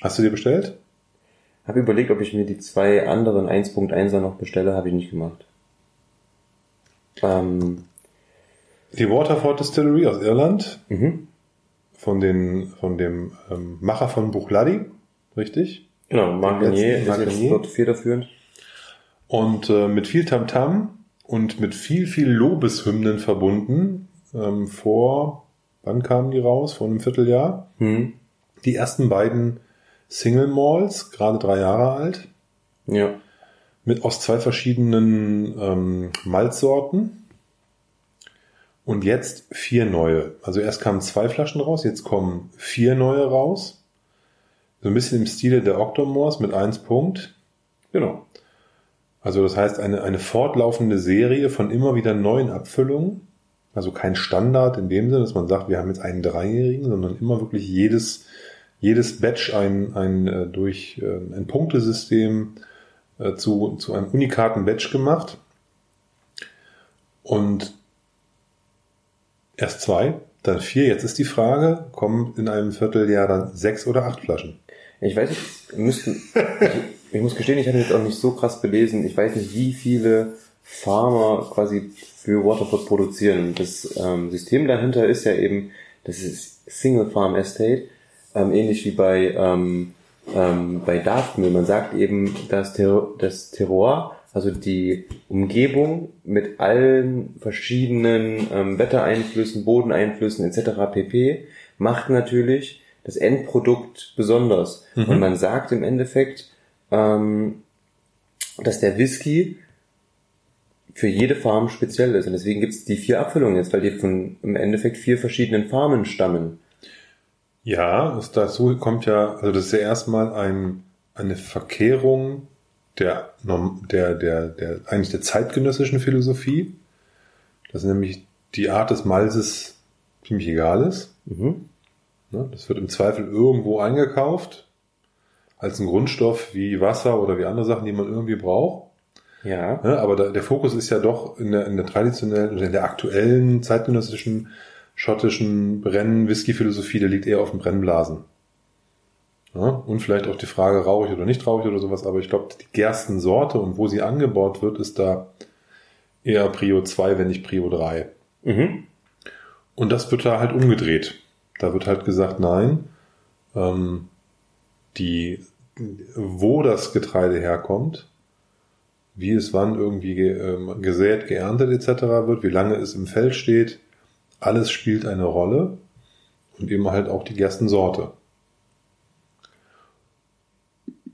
Hast du dir bestellt? Habe überlegt, ob ich mir die zwei anderen 1.1er noch bestelle, habe ich nicht gemacht. Ähm, Die Waterford Distillery aus Irland, mhm. von, den, von dem ähm, Macher von Buchladi, richtig? Genau, jetzt Margonier. dort federführend. Und äh, mit viel Tamtam und mit viel, viel Lobeshymnen verbunden. Ähm, vor, wann kamen die raus? Vor einem Vierteljahr. Mhm. Die ersten beiden Single Malls, gerade drei Jahre alt, Ja. mit aus zwei verschiedenen ähm, Malzsorten. Und jetzt vier neue. Also erst kamen zwei Flaschen raus, jetzt kommen vier neue raus. So ein bisschen im Stile der Octomores mit 1 Punkt. Genau. Also das heißt eine, eine fortlaufende Serie von immer wieder neuen Abfüllungen. Also kein Standard in dem Sinne, dass man sagt, wir haben jetzt einen Dreijährigen, sondern immer wirklich jedes, jedes Batch ein, ein äh, durch äh, ein Punktesystem äh, zu, zu einem unikaten Batch gemacht. Und erst zwei, dann vier. Jetzt ist die Frage, kommen in einem Vierteljahr dann sechs oder acht Flaschen? Ich weiß nicht, müssten, ich, ich muss gestehen, ich hatte jetzt auch nicht so krass belesen. Ich weiß nicht, wie viele Farmer quasi für Waterford produzieren. Das ähm, System dahinter ist ja eben, das ist Single Farm Estate, ähm, ähnlich wie bei, ähm, ähm, bei Daftmill. Man sagt eben, dass Ter das Terroir, also die Umgebung mit allen verschiedenen ähm, Wettereinflüssen, Bodeneinflüssen etc. pp. macht natürlich das Endprodukt besonders. Mhm. Und man sagt im Endeffekt, ähm, dass der Whisky für jede Farm speziell ist. Und deswegen gibt es die vier Abfüllungen jetzt, weil die von im Endeffekt vier verschiedenen Farmen stammen. Ja, dazu kommt ja, also das ist ja erstmal ein, eine Verkehrung der, der, der, der, eigentlich der zeitgenössischen Philosophie, dass nämlich die Art des Malzes ziemlich egal ist. Mhm. Ne? Das wird im Zweifel irgendwo eingekauft, als ein Grundstoff wie Wasser oder wie andere Sachen, die man irgendwie braucht. Ja. Ne? Aber der Fokus ist ja doch in der, in der traditionellen oder in der aktuellen zeitgenössischen schottischen Brenn-Whisky-Philosophie, der liegt eher auf dem Brennblasen. Ja? Und vielleicht auch die Frage, rauche ich oder nicht rauche ich oder sowas, aber ich glaube, die Gerstensorte und wo sie angebaut wird, ist da eher Prio 2, wenn nicht Prio 3. Mhm. Und das wird da halt umgedreht. Da wird halt gesagt, nein, ähm, die, wo das Getreide herkommt, wie es wann irgendwie ge, ähm, gesät, geerntet etc. wird, wie lange es im Feld steht, alles spielt eine Rolle und eben halt auch die Gerstensorte.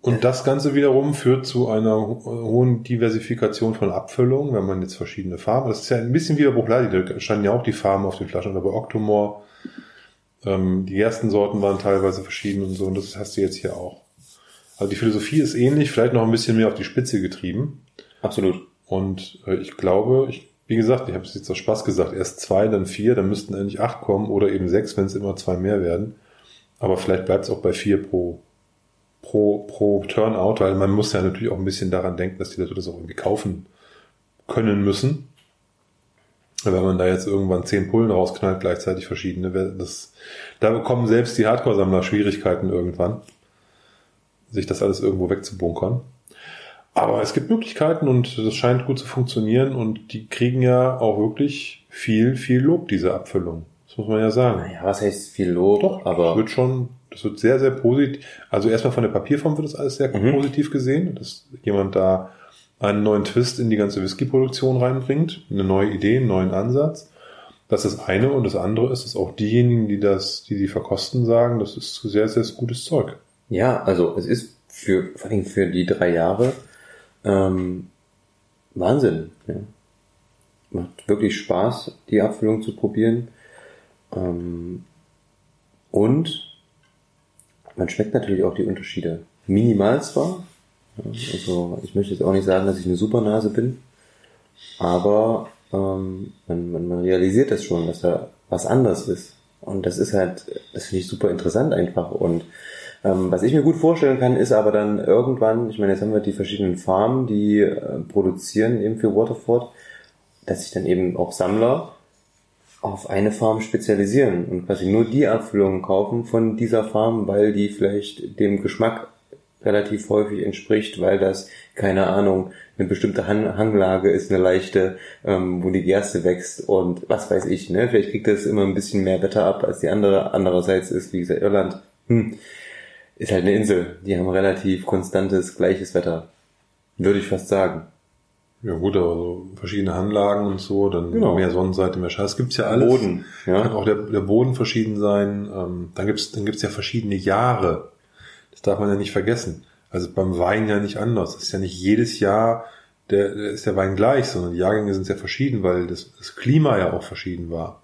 Und das Ganze wiederum führt zu einer ho- hohen Diversifikation von Abfüllungen, wenn man jetzt verschiedene Farben, das ist ja ein bisschen wie bei Buchladi, da standen ja auch die Farben auf den Flaschen, oder bei Octomore, ähm, die Gerstensorten waren teilweise verschieden und so, und das hast du jetzt hier auch. Also die Philosophie ist ähnlich, vielleicht noch ein bisschen mehr auf die Spitze getrieben. Absolut. Und äh, ich glaube, ich, wie gesagt, ich habe es jetzt aus Spaß gesagt, erst zwei, dann vier, dann müssten endlich acht kommen oder eben sechs, wenn es immer zwei mehr werden. Aber vielleicht bleibt es auch bei vier pro, pro, pro Turnout, weil man muss ja natürlich auch ein bisschen daran denken, dass die Leute das auch irgendwie kaufen können müssen. Wenn man da jetzt irgendwann zehn Pullen rausknallt, gleichzeitig verschiedene, das, da bekommen selbst die Hardcore-Sammler Schwierigkeiten irgendwann, sich das alles irgendwo wegzubunkern. Aber es gibt Möglichkeiten und das scheint gut zu funktionieren und die kriegen ja auch wirklich viel, viel Lob, diese Abfüllung. Das muss man ja sagen. Naja, was heißt viel Lob? Doch, aber das wird schon, das wird sehr, sehr positiv. Also erstmal von der Papierform wird das alles sehr mhm. positiv gesehen, dass jemand da einen neuen Twist in die ganze Whisky-Produktion reinbringt, eine neue Idee, einen neuen Ansatz. Das ist das eine und das andere ist, dass auch diejenigen, die das, die die verkosten, sagen, das ist sehr, sehr gutes Zeug. Ja, also es ist für, vor allem für die drei Jahre ähm, Wahnsinn. Ja. Macht wirklich Spaß, die Abfüllung zu probieren. Ähm, und man schmeckt natürlich auch die Unterschiede. Minimal zwar. Also ich möchte jetzt auch nicht sagen, dass ich eine Supernase bin, aber ähm, man, man, realisiert das schon, dass da was anders ist. Und das ist halt, das finde ich super interessant einfach. Und ähm, was ich mir gut vorstellen kann, ist aber dann irgendwann, ich meine, jetzt haben wir die verschiedenen Farmen, die äh, produzieren eben für Waterford, dass sich dann eben auch Sammler auf eine Farm spezialisieren und quasi nur die Abfüllungen kaufen von dieser Farm, weil die vielleicht dem Geschmack relativ häufig entspricht, weil das, keine Ahnung, eine bestimmte Han Hanglage ist, eine leichte, ähm, wo die Gerste wächst und was weiß ich, ne? Vielleicht kriegt das immer ein bisschen mehr Wetter ab als die andere. Andererseits ist, wie gesagt, Irland, hm, ist halt eine Insel. Die haben relativ konstantes, gleiches Wetter. Würde ich fast sagen. Ja gut, aber so verschiedene Anlagen und so, dann genau. mehr Sonnenseite, mehr Scheiß. Gibt's ja alles. Boden, ja. Kann auch der, der Boden verschieden sein. Ähm, dann gibt's dann gibt's ja verschiedene Jahre. Das darf man ja nicht vergessen. Also beim Wein ja nicht anders. Es ist ja nicht jedes Jahr der, ist der Wein gleich, sondern die Jahrgänge sind sehr verschieden, weil das, das Klima ja auch verschieden war.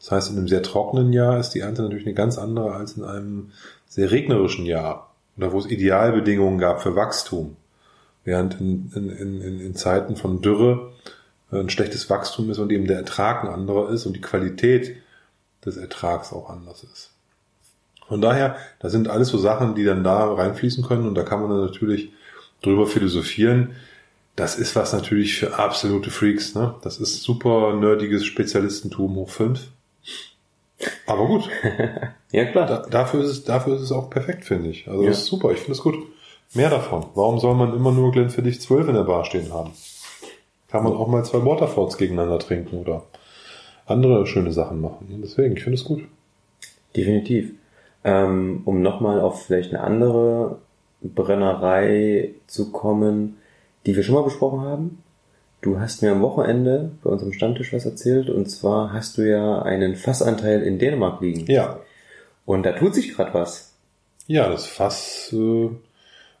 Das heißt, in einem sehr trockenen Jahr ist die Ernte natürlich eine ganz andere als in einem sehr regnerischen Jahr oder wo es Idealbedingungen gab für Wachstum. Während in, in, in, in Zeiten von Dürre ein schlechtes Wachstum ist und eben der Ertrag ein anderer ist und die Qualität des Ertrags auch anders ist. Von daher, das sind alles so Sachen, die dann da reinfließen können und da kann man dann natürlich drüber philosophieren. Das ist was natürlich für absolute Freaks, ne? Das ist super nerdiges Spezialistentum hoch fünf. Aber gut. ja, klar. Da, dafür, ist es, dafür ist es auch perfekt, finde ich. Also ja. das ist super, ich finde es gut. Mehr davon. Warum soll man immer nur Glenfiddich 12 in der Bar stehen haben? Kann man auch mal zwei Waterfords gegeneinander trinken oder andere schöne Sachen machen. Deswegen, ich finde es gut. Definitiv. Ähm, um nochmal auf vielleicht eine andere Brennerei zu kommen, die wir schon mal besprochen haben. Du hast mir am Wochenende bei unserem Stammtisch was erzählt und zwar hast du ja einen Fassanteil in Dänemark liegen. Ja. Und da tut sich gerade was. Ja, das Fass äh,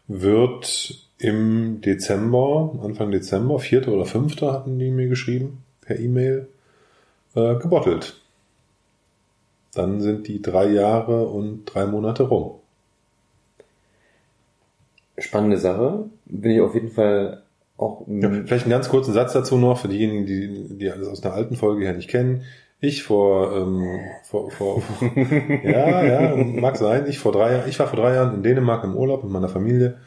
wird im Dezember, Anfang Dezember, 4. oder 5. hatten die mir geschrieben, per E-Mail, äh, gebottelt. Dann sind die drei Jahre und drei Monate rum. Spannende Sache. Bin ich auf jeden Fall auch. Ja, vielleicht einen ganz kurzen Satz dazu noch für diejenigen, die, die alles aus einer alten Folge her nicht kennen. Ich vor, ähm, vor, vor ja, ja, mag sein. Ich vor drei Jahren, ich war vor drei Jahren in Dänemark im Urlaub mit meiner Familie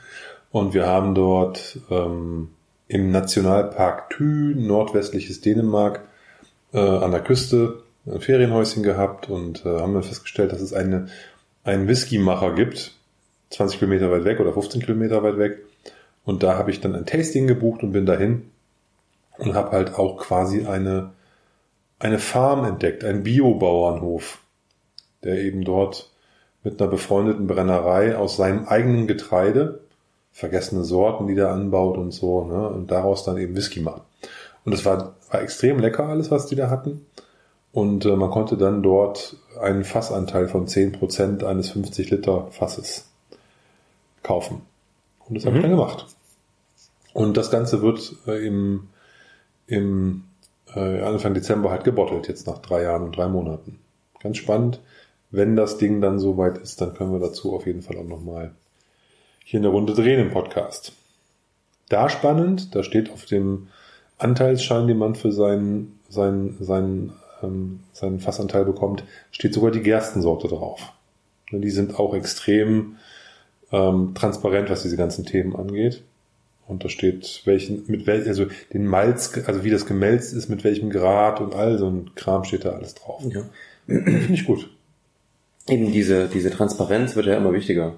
und wir haben dort ähm, im Nationalpark Thü, nordwestliches Dänemark, äh, an der Küste ein Ferienhäuschen gehabt und äh, haben dann festgestellt, dass es eine, einen Whisky-Macher gibt, 20 Kilometer weit weg oder 15 Kilometer weit weg. Und da habe ich dann ein Tasting gebucht und bin dahin und habe halt auch quasi eine, eine Farm entdeckt, einen Biobauernhof, der eben dort mit einer befreundeten Brennerei aus seinem eigenen Getreide, vergessene Sorten, die der anbaut und so, ne, und daraus dann eben Whisky macht. Und es war, war extrem lecker alles, was die da hatten. Und äh, man konnte dann dort einen Fassanteil von 10% eines 50 Liter Fasses kaufen. Und das mhm. habe ich dann gemacht. Und das Ganze wird äh, im, im äh, Anfang Dezember halt gebottelt, jetzt nach drei Jahren und drei Monaten. Ganz spannend. Wenn das Ding dann soweit ist, dann können wir dazu auf jeden Fall auch nochmal hier eine Runde drehen im Podcast. Da spannend, da steht auf dem Anteilsschein, den man für seinen, seinen, seinen ähm, seinen Fassanteil bekommt, steht sogar die Gerstensorte drauf. Die sind auch extrem ähm, transparent, was diese ganzen Themen angeht. Und da steht, welchen, mit welchem, also den Malz, also wie das gemälzt ist, mit welchem Grad und all so ein Kram steht da alles drauf. Ja. Finde ich gut. Eben diese, diese Transparenz wird ja immer wichtiger.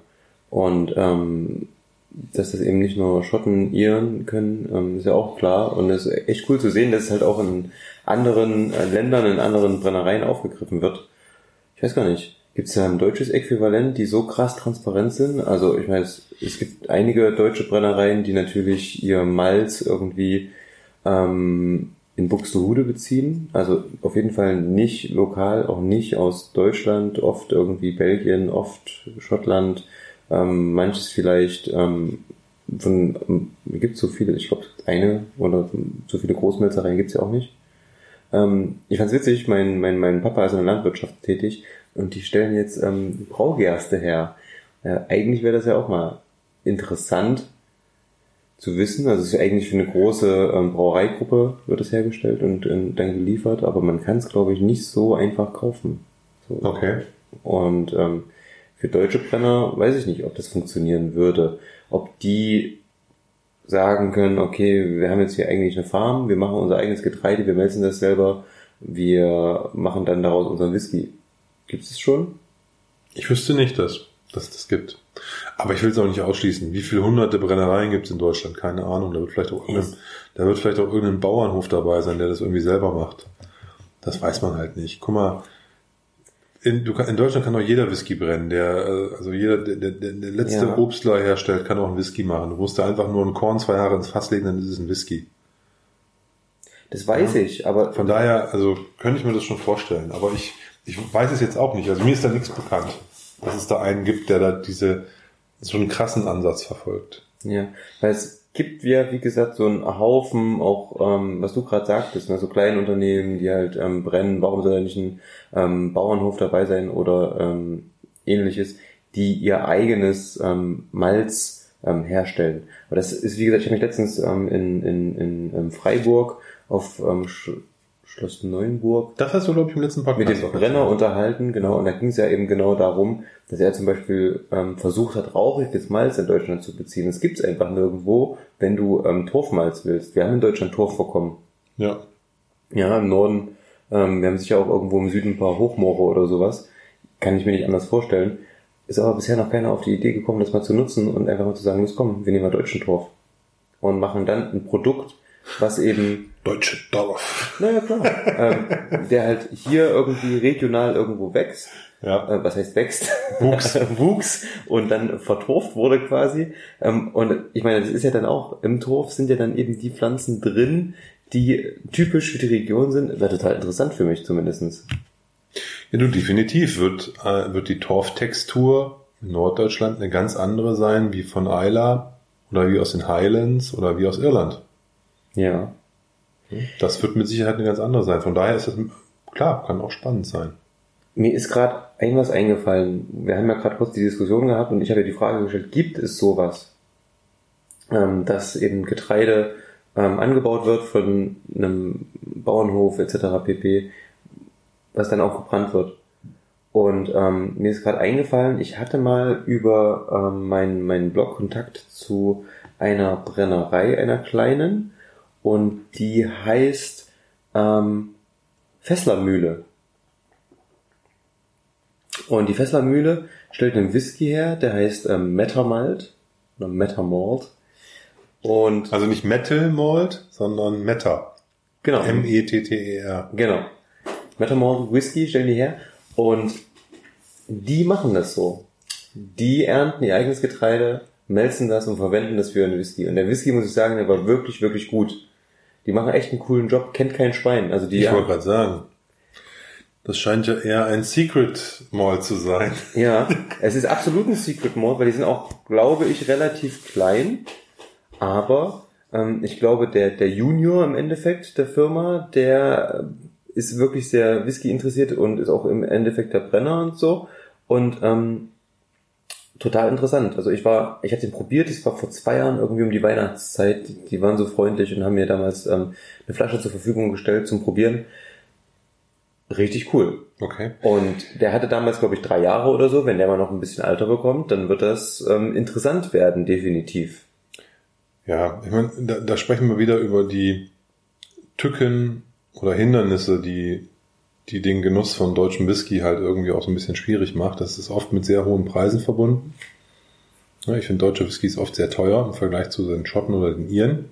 Und ähm, dass das eben nicht nur Schotten ihren können, ähm, ist ja auch klar. Und es ist echt cool zu sehen, dass es halt auch in anderen äh, Ländern, in anderen Brennereien aufgegriffen wird. Ich weiß gar nicht. Gibt es da ein deutsches Äquivalent, die so krass transparent sind? Also ich weiß, es gibt einige deutsche Brennereien, die natürlich ihr Malz irgendwie ähm, in Buxtehude beziehen. Also auf jeden Fall nicht lokal, auch nicht aus Deutschland, oft irgendwie Belgien, oft Schottland, ähm, manches vielleicht ähm, von, ähm, gibt so viele, ich glaube eine oder so viele Großmelzereien gibt's ja auch nicht. Ähm, ich fand's witzig, mein, mein, mein Papa ist in der Landwirtschaft tätig und die stellen jetzt ähm, Braugerste her. Äh, eigentlich wäre das ja auch mal interessant zu wissen. Also es ist ja eigentlich für eine große ähm, Brauereigruppe wird es hergestellt und, und dann geliefert, aber man kann es, glaube ich, nicht so einfach kaufen. So. Okay. Und ähm, für deutsche Brenner weiß ich nicht, ob das funktionieren würde. Ob die sagen können, okay, wir haben jetzt hier eigentlich eine Farm, wir machen unser eigenes Getreide, wir melzen das selber, wir machen dann daraus unseren Whisky. Gibt es schon? Ich wüsste nicht, dass, dass das gibt. Aber ich will es auch nicht ausschließen. Wie viele hunderte Brennereien gibt es in Deutschland? Keine Ahnung. Da wird vielleicht auch yes. da wird vielleicht auch irgendein Bauernhof dabei sein, der das irgendwie selber macht. Das weiß man halt nicht. Guck mal, in, du, in Deutschland kann auch jeder Whisky brennen. Der, äh, also jeder, der, der, der letzte ja. Obstler herstellt, kann auch einen Whisky machen. Du musst da einfach nur ein Korn zwei Jahre ins Fass legen, dann ist es ein Whisky. Das weiß ja. ich, aber. Von daher, also könnte ich mir das schon vorstellen. Aber ich, ich weiß es jetzt auch nicht. Also mir ist da nichts bekannt, dass es da einen gibt, der da diese, so einen krassen Ansatz verfolgt. Ja, weil es gibt ja, wie gesagt, so einen Haufen, auch ähm, was du gerade sagtest, ne, so kleine Unternehmen, die halt ähm, brennen, warum soll da nicht ein ähm, Bauernhof dabei sein oder ähm, ähnliches, die ihr eigenes ähm, Malz ähm, herstellen. Aber das ist, wie gesagt, ich habe mich letztens ähm, in, in, in, in Freiburg auf ähm, Schloss Neuenburg. Das hast du, glaube ich, im letzten Podcast Mit dem Brenner unterhalten, genau. Und da ging es ja eben genau darum, dass er zum Beispiel ähm, versucht hat, rauchiges Malz in Deutschland zu beziehen. Das gibt's einfach nirgendwo, wenn du ähm, Torfmalz willst. Wir haben in Deutschland Torfvorkommen. Ja. Ja, im Norden. Ähm, wir haben sicher auch irgendwo im Süden ein paar Hochmoore oder sowas. Kann ich mir nicht anders vorstellen. Ist aber bisher noch keiner auf die Idee gekommen, das mal zu nutzen und einfach mal zu sagen, los komm, wir nehmen mal deutschen Torf. Und machen dann ein Produkt, was eben Deutsche Dorf. Naja, klar. ähm, der halt hier irgendwie regional irgendwo wächst. Ja. Äh, was heißt wächst? Wuchs. Wuchs und dann vertorft wurde quasi. Ähm, und ich meine, das ist ja dann auch, im Torf sind ja dann eben die Pflanzen drin, die typisch für die Region sind. Wäre total interessant für mich zumindestens. Ja, du, definitiv wird, äh, wird die Torftextur in Norddeutschland eine ganz andere sein wie von Eila oder wie aus den Highlands oder wie aus Irland. Ja. Das wird mit Sicherheit eine ganz andere sein. Von daher ist das, klar, kann auch spannend sein. Mir ist gerade ein was eingefallen. Wir haben ja gerade kurz die Diskussion gehabt und ich habe ja die Frage gestellt, gibt es sowas, ähm, dass eben Getreide ähm, angebaut wird von einem Bauernhof etc. pp., was dann auch gebrannt wird? Und ähm, mir ist gerade eingefallen, ich hatte mal über ähm, meinen mein Blog Kontakt zu einer Brennerei, einer kleinen, und die heißt ähm, Fesslermühle. Und die Fesslermühle stellt einen Whisky her, der heißt ähm, Metamalt oder Metamalt. Und also nicht Metal Malt, sondern Meta. Genau. M-E-T-T-E-R. Genau. Metamalt Whisky stellen die her und die machen das so. Die ernten ihr eigenes Getreide, melzen das und verwenden das für einen Whisky. Und der Whisky, muss ich sagen, der war wirklich, wirklich gut. Die machen echt einen coolen Job, kennt kein Schwein. Also die ich wollte gerade sagen. Das scheint ja eher ein Secret Mall zu sein. Ja, es ist absolut ein Secret Mall, weil die sind auch, glaube ich, relativ klein. Aber ähm, ich glaube, der, der Junior im Endeffekt der Firma, der ist wirklich sehr Whisky interessiert und ist auch im Endeffekt der Brenner und so. Und ähm, total interessant. Also ich war, ich habe den probiert, das war vor zwei Jahren irgendwie um die Weihnachtszeit. Die waren so freundlich und haben mir damals ähm, eine Flasche zur Verfügung gestellt zum Probieren. richtig cool. Okay. Und der hatte damals, glaube ich, drei Jahre oder so. Wenn der mal noch ein bisschen Alter bekommt, dann wird das ähm, interessant werden, definitiv. Ja, ich meine, da, da sprechen wir wieder über die Tücken oder Hindernisse, die, die den Genuss von deutschem Whisky halt irgendwie auch so ein bisschen schwierig macht. Das ist oft mit sehr hohen Preisen verbunden. Ich finde deutsche Whiskys oft sehr teuer im Vergleich zu den Schotten oder den Iren.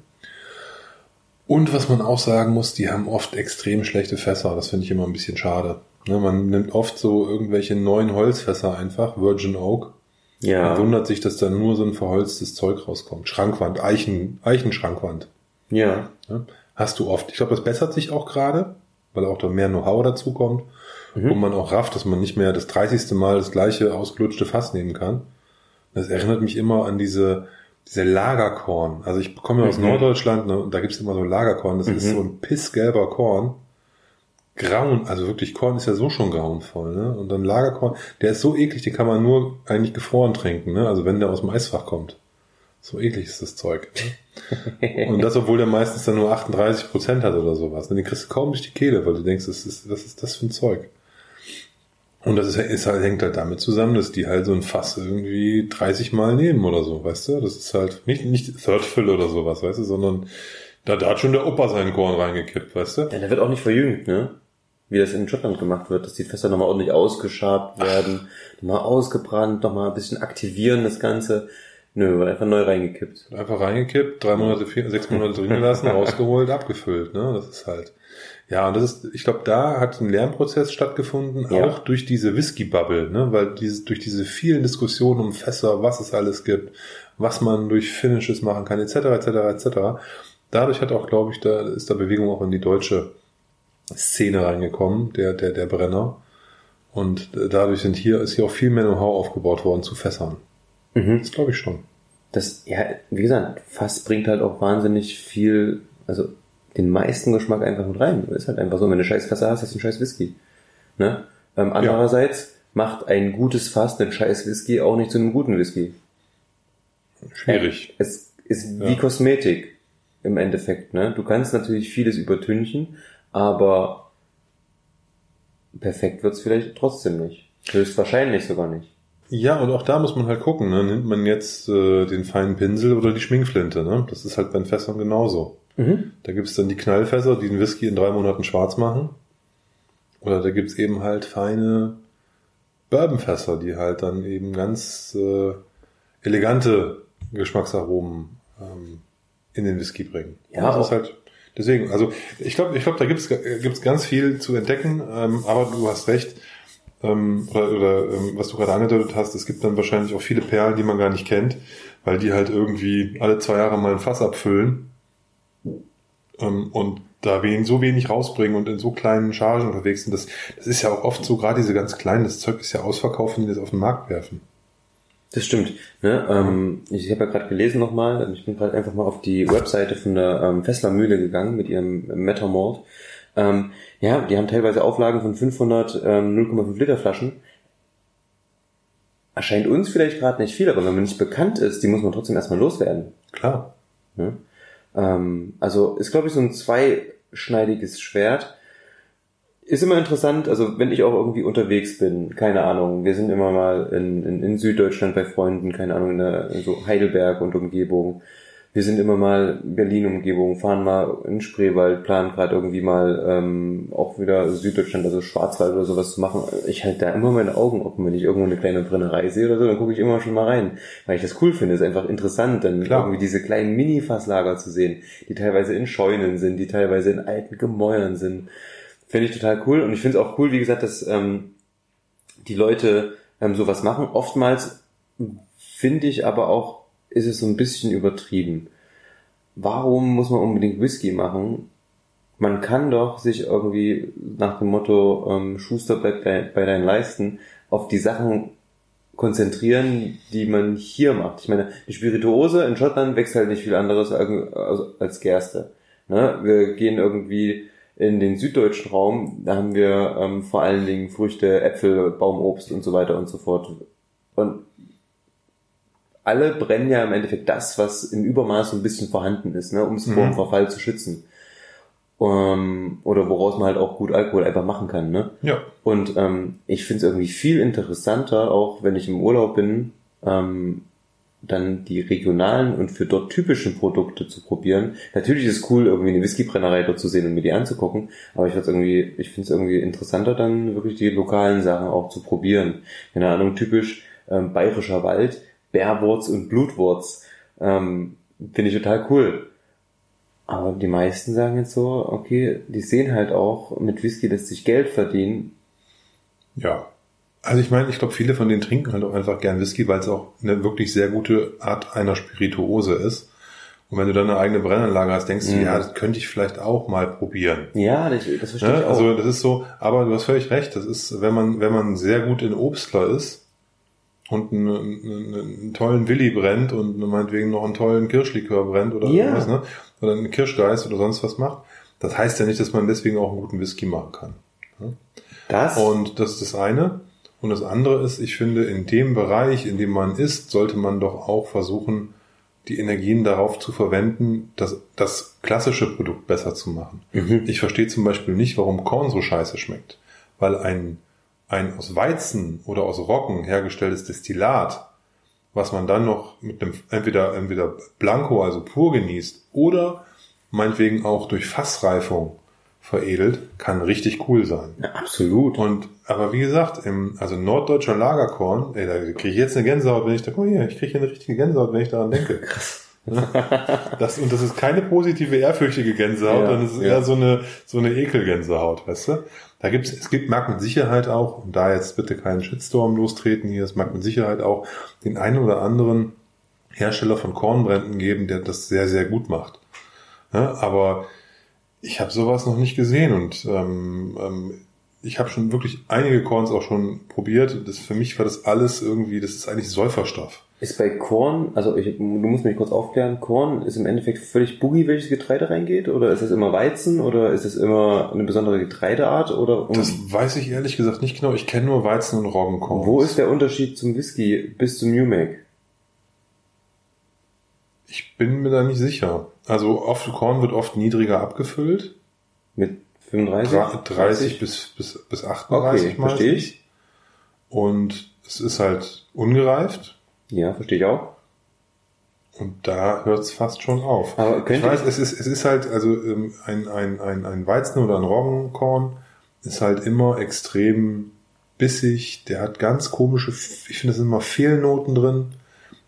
Und was man auch sagen muss, die haben oft extrem schlechte Fässer. Das finde ich immer ein bisschen schade. Ne, man nimmt oft so irgendwelche neuen Holzfässer einfach, Virgin Oak. Ja. Man wundert sich, dass da nur so ein verholztes Zeug rauskommt. Schrankwand, Eichen, Eichenschrankwand. Ja, hast du oft. Ich glaube, das bessert sich auch gerade, weil auch da mehr Know-how dazu kommt, wo man auch rafft, dass man nicht mehr das 30. Mal das gleiche ausgelutschte Fass nehmen kann. Das erinnert mich immer an diese, diese Lagerkorn. Also ich komme ja aus Mhm. Norddeutschland ne, und da gibt's immer so Lagerkorn. Das ist Mhm. so ein pissgelber Korn. Grauen, also wirklich Korn ist ja so schon grauenvoll, ne? Und dann Lagerkorn, der ist so eklig, den kann man nur eigentlich gefroren trinken, ne? Also wenn der aus dem Eisfach kommt. So eklig ist das Zeug. Ne? Und das, obwohl der meistens dann nur 38 Prozent hat oder sowas. Und den kriegst du kaum durch die Kehle, weil du denkst, das ist, was ist das für ein Zeug? Und das ist, ist halt, hängt halt damit zusammen, dass die halt so ein Fass irgendwie 30 Mal nehmen oder so, weißt du? Das ist halt nicht, nicht Third Fill oder sowas, weißt du, sondern da, da hat schon der Opa seinen Korn reingekippt, weißt du? Ja, der wird auch nicht verjüngt, ne? Wie das in Schottland gemacht wird, dass die Fässer nochmal ordentlich ausgeschabt werden, nochmal ausgebrannt, nochmal ein bisschen aktivieren das Ganze. Nö, einfach neu reingekippt. Einfach reingekippt, drei Monate, vier, sechs Monate drin gelassen, rausgeholt, abgefüllt, ne? Das ist halt. Ja, und das ist, ich glaube, da hat ein Lernprozess stattgefunden, Ja. auch durch diese Whisky-Bubble, ne? Weil dieses, durch diese vielen Diskussionen um Fässer, was es alles gibt, was man durch Finishes machen kann, etc., etc., etc. Dadurch hat auch, glaube ich, da ist da Bewegung auch in die deutsche Szene reingekommen, der, der, der Brenner. Und dadurch sind hier, ist hier auch viel mehr Know-how aufgebaut worden zu Fässern. Mhm. Das glaube ich schon. Das, ja, wie gesagt, Fass bringt halt auch wahnsinnig viel, also den meisten Geschmack einfach mit rein. Ist halt einfach so, wenn du scheiß Fässer hast, hast du einen scheiß Whisky. Ne? Ähm, andererseits macht ein gutes Fass einen scheiß Whisky auch nicht zu einem guten Whisky. Schwierig. Es ist wie Ja. Kosmetik im Endeffekt. Ne? Du kannst natürlich vieles übertünchen, aber perfekt wird's vielleicht trotzdem nicht. Höchstwahrscheinlich sogar nicht. Ja, und auch da muss man halt gucken, ne? nimmt man jetzt äh, den feinen Pinsel oder die Schminkflinte, ne? Das ist halt bei den Fässern genauso. Mhm. Da gibt's dann die Knallfässer, die den Whisky in drei Monaten schwarz machen. Oder da gibt's eben halt feine Bourbonfässer, die halt dann eben ganz äh, elegante Geschmacksaromen ähm, in den Whisky bringen. Ja, das ist halt deswegen. Also ich glaube, ich glaube, da gibt's äh, gibt's ganz viel zu entdecken. Ähm, aber du hast recht. Ähm, oder oder ähm, was du gerade angedeutet hast, es gibt dann wahrscheinlich auch viele Perlen, die man gar nicht kennt, weil die halt irgendwie alle zwei Jahre mal ein Fass abfüllen ähm, und da wen, so wenig rausbringen und in so kleinen Chargen unterwegs sind. Das, das ist ja auch oft so, gerade diese ganz kleinen, das Zeug ist ja ausverkauft, wenn die das auf den Markt werfen. Das stimmt. Ne? Ähm, ich habe ja gerade gelesen nochmal, ich bin gerade einfach mal auf die Webseite von der ähm, Fessler Mühle gegangen mit ihrem Metamalt. Ähm, ja, die haben teilweise Auflagen von 500 ähm, 0,5 Liter Flaschen. Erscheint uns vielleicht gerade nicht viel, aber wenn man nicht bekannt ist, die muss man trotzdem erstmal loswerden. Klar. Ne? Ähm, also ist, glaube ich, so ein zweischneidiges Schwert. Ist immer interessant, also wenn ich auch irgendwie unterwegs bin, keine Ahnung, wir sind immer mal in, in, in Süddeutschland bei Freunden, keine Ahnung, in, der, in so Heidelberg und Umgebung. Wir sind immer mal Berlin-Umgebung, fahren mal in Spreewald, planen gerade irgendwie mal ähm, auch wieder Süddeutschland, also Schwarzwald oder sowas zu machen. Ich halte da immer meine Augen offen, wenn ich irgendwo eine kleine Brennerei sehe oder so, dann gucke ich immer schon mal rein, weil ich das cool finde. ist einfach interessant, dann Klar. irgendwie diese kleinen Mini-Fasslager zu sehen, die teilweise in Scheunen sind, die teilweise in alten Gemäuern sind. Finde ich total cool. Und ich finde es auch cool, wie gesagt, dass ähm, die Leute ähm, sowas machen. Oftmals finde ich aber auch, ist es so ein bisschen übertrieben. Warum muss man unbedingt Whisky machen? Man kann doch sich irgendwie nach dem Motto ähm, Schuster bleibt bei, bei deinen Leisten auf die Sachen konzentrieren, die man hier macht. Ich meine, die Spirituose in Schottland wächst halt nicht viel anderes als, Gerste. Ne? Wir gehen irgendwie in den süddeutschen Raum, da haben wir ähm, vor allen Dingen Früchte, Äpfel, Baumobst und so weiter und so fort. Und alle brennen ja im Endeffekt das, was im Übermaß so ein bisschen vorhanden ist, ne, um es vor dem Mhm. Verfall zu schützen. ähm, oder woraus man halt auch gut Alkohol einfach machen kann. Ne? Ja. Und ähm, ich finde es irgendwie viel interessanter, auch wenn ich im Urlaub bin, ähm, dann die regionalen und für dort typischen Produkte zu probieren. Natürlich ist es cool, irgendwie eine Whiskybrennerei dort zu sehen und mir die anzugucken, aber ich irgendwie, ich finde es irgendwie interessanter, dann wirklich die lokalen Sachen auch zu probieren. Keine Ahnung, typisch ähm, bayerischer Wald, Bärwurz und Blutwurz. Ähm, finde ich total cool. Aber die meisten sagen jetzt so, okay, die sehen halt auch, mit Whisky lässt sich Geld verdienen. Ja. Also ich meine, ich glaube, viele von denen trinken halt auch einfach gern Whisky, weil es auch eine wirklich sehr gute Art einer Spirituose ist. Und wenn du dann eine eigene Brennanlage hast, denkst du, Mhm. ja, das könnte ich vielleicht auch mal probieren. Ja, das, das verstehe Ne? ich auch. Also das ist so, aber du hast völlig recht, das ist, wenn man, wenn man sehr gut in Obstler ist und einen, einen, einen tollen Willi brennt und meinetwegen noch einen tollen Kirschlikör brennt oder Ja. irgendwas, ne? Oder einen Kirschgeist oder sonst was macht, das heißt ja nicht, dass man deswegen auch einen guten Whisky machen kann. das, Und das ist das eine. Und das andere ist, ich finde, in dem Bereich, in dem man ist, sollte man doch auch versuchen, die Energien darauf zu verwenden, das, das klassische Produkt besser zu machen. Mhm. Ich verstehe zum Beispiel nicht, warum Korn so scheiße schmeckt. Weil ein, ein aus Weizen oder aus Roggen hergestelltes Destillat, was man dann noch mit einem entweder, entweder Blanco, also pur genießt, oder meinetwegen auch durch Fassreifung veredelt, kann richtig cool sein. ja, absolut. Und aber wie gesagt, im, also norddeutscher Lagerkorn, ey, da kriege ich jetzt eine Gänsehaut, wenn ich da, guck mal hier, ich kriege hier eine richtige Gänsehaut, wenn ich daran denke. Krass. Das, und das ist keine positive, ehrfürchtige Gänsehaut, Ja, es ist ja. eher so eine, so eine Ekelgänsehaut, weißt du? Da gibt's, es gibt, mag mit Sicherheit auch, und da jetzt bitte keinen Shitstorm lostreten hier, es mag mit Sicherheit auch den einen oder anderen Hersteller von Kornbränden geben, der das sehr, sehr gut macht. Ja, aber ich habe sowas noch nicht gesehen und ähm, ähm, ich habe schon wirklich einige Korns auch schon probiert. Das für mich war das alles irgendwie, das ist eigentlich Säuferstoff. Ist bei Korn, also ich, du musst mich kurz aufklären, Korn ist im Endeffekt völlig boogie, welches Getreide reingeht? Oder ist es immer Weizen? Oder ist es immer eine besondere Getreideart? Oder um, Das weiß ich ehrlich gesagt nicht genau. Ich kenne nur Weizen und Roggenkorn. wo ist der Unterschied zum Whisky bis zum New Make? Ich bin mir da nicht sicher. Also oft Korn wird oft niedriger abgefüllt. Mit 35? Dra- 30 bis, bis, bis 38 Okay, verstehe ich. Und es ist halt ungereift. Ja, verstehe ich auch. Und da hört es fast schon auf. Aber ich weiß, es ist, es ist halt, also ähm, ein, ein, ein, ein Weizen oder ein Roggenkorn ist halt immer extrem bissig. Der hat ganz komische, ich finde, es sind immer Fehlnoten drin.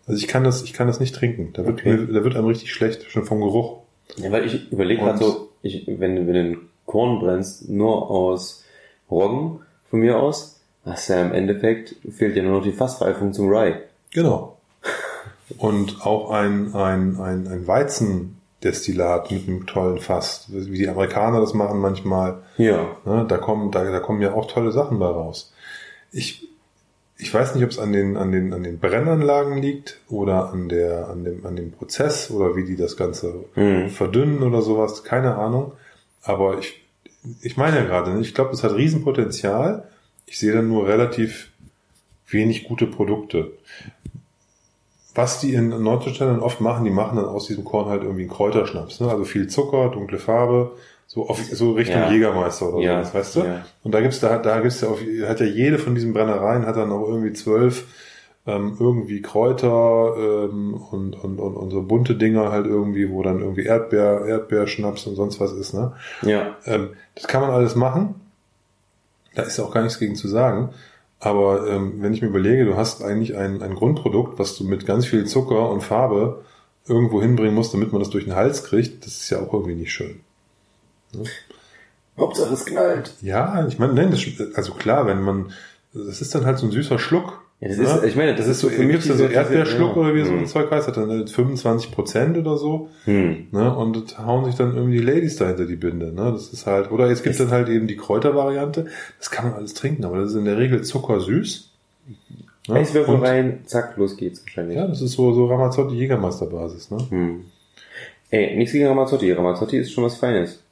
Also ich kann das, ich kann das nicht trinken. Da wird, Okay. mir, da wird einem richtig schlecht, schon vom Geruch. Ja, weil ich überlege gerade so, ich, wenn, du- wenn du den Korn brennst, nur aus Roggen, von mir aus, hast du ja im Endeffekt, fehlt ja nur noch die Fassreifung zum Rye. Genau. Und auch ein, ein, ein, ein Weizendestillat mit einem tollen Fass, wie die Amerikaner das machen manchmal. Ja. Ne, da kommen, da, da kommen ja auch tolle Sachen bei raus. Ich, ich weiß nicht, ob es an den, an den, an den Brennanlagen liegt oder an der, an dem, an dem Prozess oder wie die das Ganze Mhm. verdünnen oder sowas. Keine Ahnung. Aber ich, ich meine ja gerade, ne, ich glaube, es hat Riesenpotenzial. Ich sehe dann nur relativ wenig gute Produkte. Was die in Norddeutschland dann oft machen, die machen dann aus diesem Korn halt irgendwie einen Kräuterschnaps. Ne? Also viel Zucker, dunkle Farbe, so, auf, so Richtung Ja. Jägermeister oder Ja. sowas, weißt du? Ja. Und da gibt's da, da gibt's ja auf, hat ja jede von diesen Brennereien hat dann auch irgendwie zwölf ähm, irgendwie Kräuter ähm, und, und, und, und so bunte Dinger halt irgendwie, wo dann irgendwie Erdbeer, Erdbeerschnaps und sonst was ist, ne? Ja. Ähm, das kann man alles machen. Da ist ja auch gar nichts gegen zu sagen. Aber ähm, wenn ich mir überlege, du hast eigentlich ein, ein Grundprodukt, was du mit ganz viel Zucker und Farbe irgendwo hinbringen musst, damit man das durch den Hals kriegt, das ist ja auch irgendwie nicht schön. Hauptsache es knallt. Ja, ich meine, nein, das, also klar, wenn man, das ist dann halt so ein süßer Schluck. Ja, das ist, ich meine, das ist so für für mich gibt's so diese- diese- Erdbeerschluck ja. oder wie so ein Hm. Zeug heißt, hat dann halt 25 Prozent oder so. Hm. Ne? Und das hauen sich dann irgendwie die Ladies da hinter die Binde. Ne? Das ist halt, oder jetzt gibt es dann halt eben die Kräutervariante. Das kann man alles trinken, aber das ist in der Regel zuckersüß. Ne? Eiswürfel rein, zack, los geht's wahrscheinlich. Ja, das ist so, so Ramazzotti Jägermeisterbasis. Ne? Hm. Ey, nichts gegen Ramazzotti. Ramazzotti ist schon was Feines.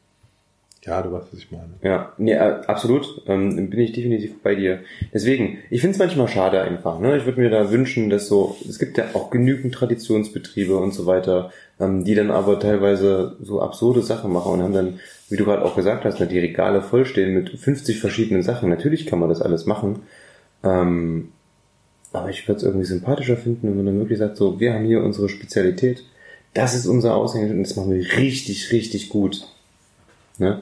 Ja, du weißt, was ich meine. Ja, nee, äh, absolut. Ähm, bin ich definitiv bei dir. Deswegen, ich finde es manchmal schade einfach. Ne? Ich würde mir da wünschen, dass so, es gibt ja auch genügend Traditionsbetriebe und so weiter, ähm, die dann aber teilweise so absurde Sachen machen und haben dann, wie du gerade auch gesagt hast, ne, die Regale vollstehen mit 50 verschiedenen Sachen. Natürlich kann man das alles machen. Ähm, aber ich würde es irgendwie sympathischer finden, wenn man dann wirklich sagt, so, wir haben hier unsere Spezialität. Das ist unser Aushängeschild und das machen wir richtig, richtig gut. Ne?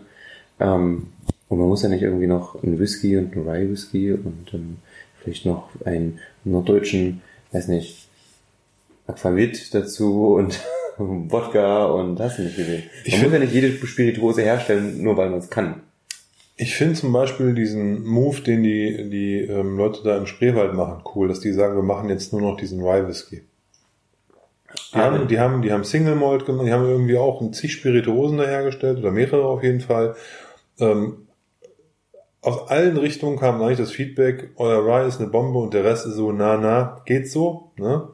Ähm, und man muss ja nicht irgendwie noch einen Whisky und einen Rye Whisky und ähm, vielleicht noch einen norddeutschen, weiß nicht, Aquavit dazu und Wodka und du nicht gesehen. Man Ich muss ja nicht jede Spirituose herstellen, nur weil man es kann. Ich finde zum Beispiel diesen Move, den die, die ähm, Leute da im Spreewald machen, cool, dass die sagen, wir machen jetzt nur noch diesen Rye Whisky. Die, Ah, haben, die haben, die haben Single Malt gemacht, die haben irgendwie auch ein zig Spirituosen dahergestellt oder mehrere auf jeden Fall. Ähm, aus allen Richtungen kam eigentlich das Feedback, euer Rye ist eine Bombe und der Rest ist so, na, na, geht so, ne?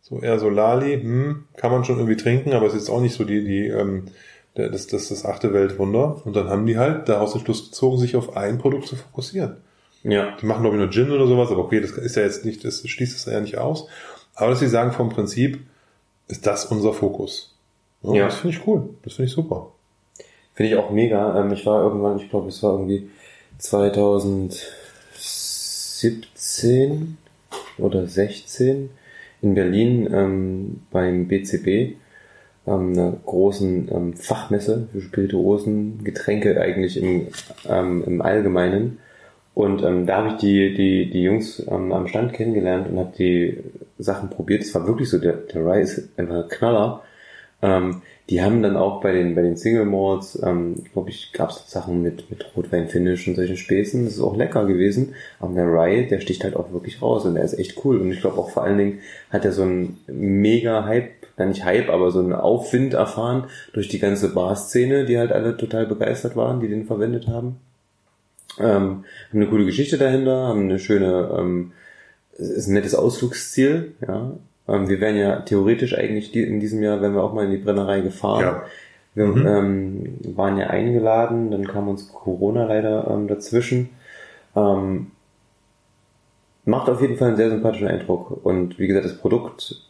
So eher so Lali, hm, kann man schon irgendwie trinken, aber es ist auch nicht so die, die, ähm, der- das, das, das achte Weltwunder. Und dann haben die halt daraus den Schluss gezogen, sich auf ein Produkt zu fokussieren. Ja. Die machen, glaube ich, nur Gin oder sowas, aber okay, das ist ja jetzt nicht, das schließt es ja nicht aus. Aber dass sie sagen, vom Prinzip ist das unser Fokus. Ja, Ja. Das finde ich cool. Das finde ich super. Finde ich auch mega. Ähm, ich war irgendwann, ich glaube, es war irgendwie 2017 oder 16 in Berlin ähm, beim BCB, ähm, einer großen ähm, Fachmesse für Spirituosen, Getränke eigentlich im, ähm, im Allgemeinen. Und ähm, da habe ich die, die, die Jungs ähm, am Stand kennengelernt und habe die Sachen probiert. Es war wirklich so, der, der Rye ist einfach ein Knaller. Ähm, die haben dann auch bei den, bei den Single Malls, ähm, glaube ich, gab es Sachen mit, mit Rotwein-Finish und solchen Späßen. Das ist auch lecker gewesen. Aber der Rye, der sticht halt auch wirklich raus und der ist echt cool. Und ich glaube auch vor allen Dingen hat er so einen mega Hype, na nicht Hype, aber so einen Aufwind erfahren durch die ganze Bar-Szene, die halt alle total begeistert waren, die den verwendet haben. Ähm, haben eine coole Geschichte dahinter, haben eine schöne, ähm, ist ein nettes Ausflugsziel, ja. Ähm, wir wären ja theoretisch eigentlich in diesem Jahr, wenn wir auch mal in die Brennerei gefahren. Ja. Wir Mhm. ähm, waren ja eingeladen, dann kam uns Corona leider ähm, dazwischen. Ähm, macht auf jeden Fall einen sehr sympathischen Eindruck. Und wie gesagt, das Produkt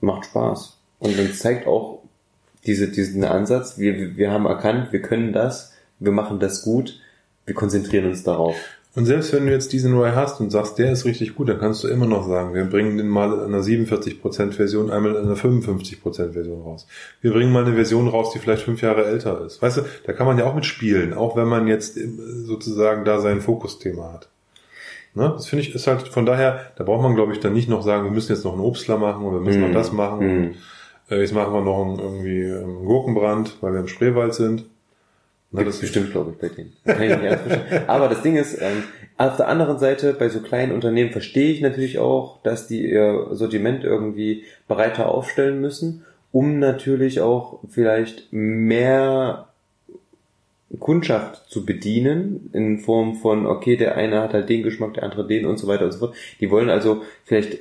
macht Spaß. Und dann zeigt auch diese, diesen Ansatz, wir, wir haben erkannt, wir können das, wir machen das gut, wir konzentrieren uns darauf. Und selbst wenn du jetzt diesen Rye hast und sagst, der ist richtig gut, dann kannst du immer noch sagen, wir bringen den mal in einer 47% Version, einmal in einer 55% Version raus. Wir bringen mal eine Version raus, die vielleicht fünf Jahre älter ist. Weißt du, da kann man ja auch mit spielen, auch wenn man jetzt äh, sozusagen da sein Fokusthema hat. Ne? Das finde ich, ist halt von daher, da braucht man glaube ich dann nicht noch sagen, wir müssen jetzt noch einen Obstler machen und wir müssen Mhm. noch das machen Mhm. und äh, jetzt machen wir noch einen, irgendwie einen Gurkenbrand, weil wir im Spreewald sind. Ne, Das bestimmt, glaube ich, bei denen. Das kann ich nicht ganz verstehen. Aber das Ding ist, ähm, auf der anderen Seite, bei so kleinen Unternehmen verstehe ich natürlich auch, dass die ihr Sortiment irgendwie breiter aufstellen müssen, um natürlich auch vielleicht mehr Kundschaft zu bedienen, in Form von, okay, der eine hat halt den Geschmack, der andere den und so weiter und so fort. Die wollen also vielleicht,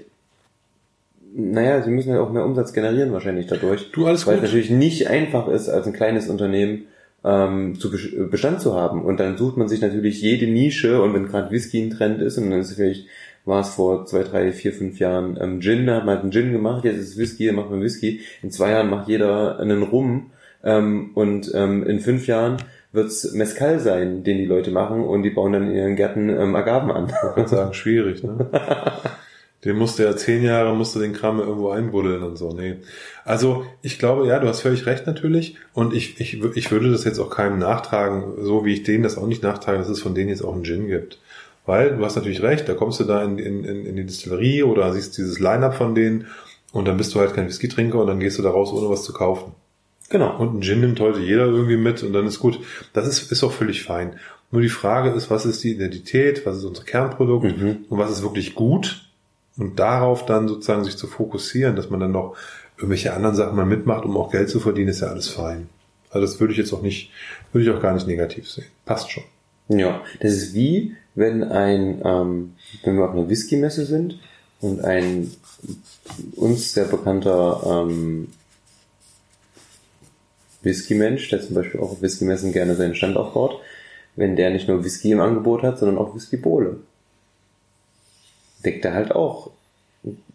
naja, sie müssen halt auch mehr Umsatz generieren wahrscheinlich dadurch. Du, alles Weil es gut. natürlich nicht einfach ist, als ein kleines Unternehmen ähm, zu Bes- Bestand zu haben. Und dann sucht man sich natürlich jede Nische und wenn gerade Whisky ein Trend ist und dann ist es vielleicht, war es vor zwei, drei, vier, fünf Jahren ähm, Gin, da hat man halt einen Gin gemacht, jetzt ist es Whisky, dann macht man Whisky. In zwei Jahren macht jeder einen Rum ähm, und ähm, in fünf Jahren wird's Mezcal sein, den die Leute machen und die bauen dann in ihren Gärten ähm, Agaven an. Ich würde sagen, schwierig, ne? Den musste ja zehn Jahre, musste den Kram irgendwo einbuddeln und so. Nee. Also ich glaube, ja, du hast völlig recht natürlich. Und ich, ich, ich würde das jetzt auch keinem nachtragen, so wie ich denen das auch nicht nachtrage, dass es von denen jetzt auch einen Gin gibt. Weil du hast natürlich recht, da kommst du da in, in, in in die Distillerie oder siehst dieses Line-Up von denen und dann bist du halt kein Whisky-Trinker und dann gehst du da raus, ohne was zu kaufen. Genau. Und einen Gin nimmt heute jeder irgendwie mit und dann ist gut. Das ist, ist auch völlig fein. Nur die Frage ist, was ist die Identität, was ist unser Kernprodukt Mhm. und was ist wirklich gut? Und darauf dann sozusagen sich zu fokussieren, dass man dann noch irgendwelche anderen Sachen mal mitmacht, um auch Geld zu verdienen, ist ja alles fein. Also das würde ich jetzt auch nicht, würde ich auch gar nicht negativ sehen. Passt schon. Ja, das ist wie, wenn ein, ähm, wenn wir auf einer Whisky-Messe sind und ein uns sehr bekannter ähm, Whisky-Mensch, der zum Beispiel auch auf Whisky-Messen gerne seinen Stand aufbaut, wenn der nicht nur Whisky im Angebot hat, sondern auch Whisky-Bowle. Deckt er halt auch.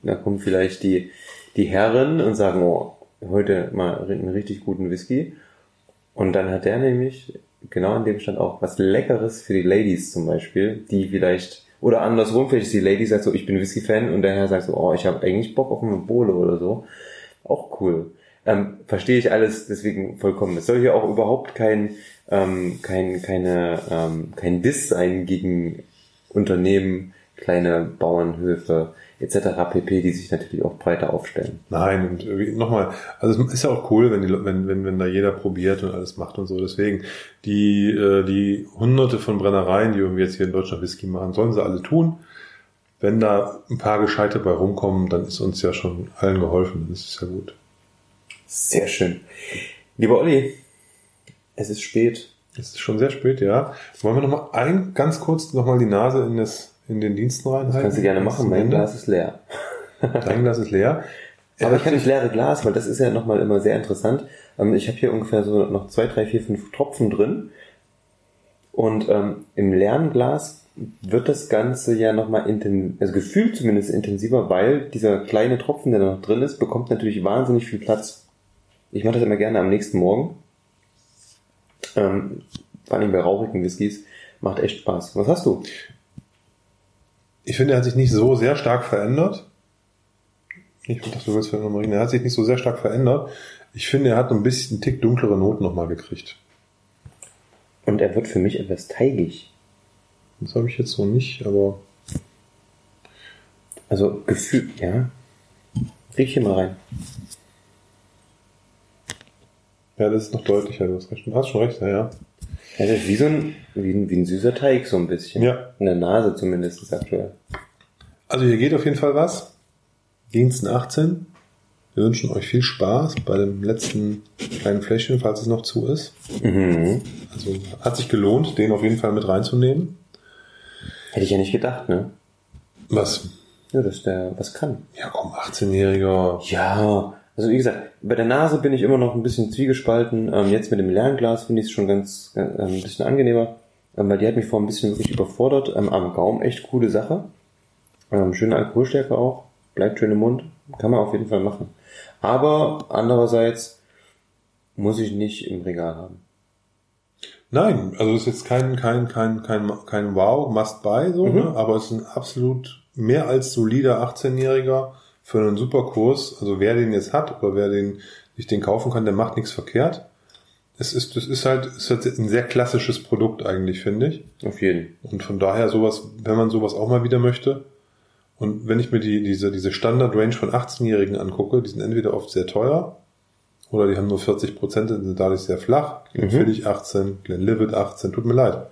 Da kommen vielleicht die, die Herren und sagen, oh, heute mal einen richtig guten Whisky. Und dann hat der nämlich genau an dem Stand auch was Leckeres für die Ladies zum Beispiel, die vielleicht, oder andersrum, vielleicht ist die Lady sagt so, ich bin Whisky-Fan und der Herr sagt so, oh, ich habe eigentlich Bock auf eine Bowle oder so. Auch cool. Ähm, verstehe ich alles deswegen vollkommen. Es soll hier auch überhaupt kein, ähm, kein, keine, ähm, kein Diss sein gegen Unternehmen, kleine Bauernhöfe etc. pp, die sich natürlich auch breiter aufstellen. Nein, und nochmal, also es ist ja auch cool, wenn, die, wenn, wenn, wenn da jeder probiert und alles macht und so. Deswegen, die, äh, die hunderte von Brennereien, die irgendwie jetzt hier in Deutschland Whisky machen, sollen sie alle tun. Wenn da ein paar Gescheite bei rumkommen, dann ist uns ja schon allen geholfen. Das ist ja gut. Sehr schön. Lieber Olli, es ist spät. Es ist schon sehr spät, ja. Wollen wir noch mal ein, ganz kurz noch mal die Nase in, das, in den Diensten reinhalten? Das kannst du gerne machen. Mein Glas ist leer. Dein Glas ist leer. Er Aber ich kann nicht leere Glas, weil das ist ja nochmal immer sehr interessant. Ähm, ich habe hier ungefähr so noch zwei, drei, vier, fünf Tropfen drin. Und ähm, im leeren Glas wird das Ganze ja nochmal intensiv, also gefühlt zumindest intensiver, weil dieser kleine Tropfen, der noch drin ist, bekommt natürlich wahnsinnig viel Platz. Ich mache das immer gerne am nächsten Morgen. Ähm, vor allem bei rauchigen Whiskys. Macht echt Spaß. Was hast du? Ich finde, er hat sich nicht so sehr stark verändert. Ich dachte, du willst nochmal reden. Er hat sich nicht so sehr stark verändert. Ich finde, er hat ein bisschen einen Tick dunklere Noten nochmal gekriegt. Und er wird für mich etwas teigig. Das habe ich jetzt so nicht, aber. Also Gefühl, ja. Riech hier mal rein. Ja, das ist noch deutlicher, du hast recht. Du hast schon recht. Ja, das ist wie so ein, wie ein, wie ein süßer Teig, so ein bisschen. Ja. In der Nase zumindest aktuell. Also hier geht auf jeden Fall was. Diensten 18. Wir wünschen euch viel Spaß bei dem letzten kleinen Fläschchen, falls es noch zu ist. Mhm. Also hat sich gelohnt, den auf jeden Fall mit reinzunehmen. Hätte ich ja nicht gedacht, ne? Was? Ja, dass der was kann. Ja, komm, 18-Jähriger. Ja, also wie gesagt, bei der Nase bin ich immer noch ein bisschen zwiegespalten. Ähm, jetzt mit dem Lernglas finde ich es schon ganz, äh, ein bisschen angenehmer, ähm, weil die hat mich vor ein bisschen wirklich überfordert. Ähm, am Gaumen echt coole Sache. Ähm, schöne Alkoholstärke auch, bleibt schön im Mund, kann man auf jeden Fall machen. Aber andererseits muss ich nicht im Regal haben. Nein, also es ist jetzt kein kein kein kein kein Wow Must Buy so, mhm. ne? aber es ist ein absolut mehr als solider 18-Jähriger für einen super Kurs. Also wer den jetzt hat oder wer den sich den kaufen kann, der macht nichts verkehrt. Es ist, das ist halt, ist halt ein sehr klassisches Produkt eigentlich, finde ich. Auf jeden. Und von daher sowas, wenn man sowas auch mal wieder möchte. Und wenn ich mir die, diese, diese Standard-Range von 18-Jährigen angucke, die sind entweder oft sehr teuer oder die haben nur 40 Prozent sind dadurch sehr flach. Mhm. 18, Glenlivet 18, tut mir leid.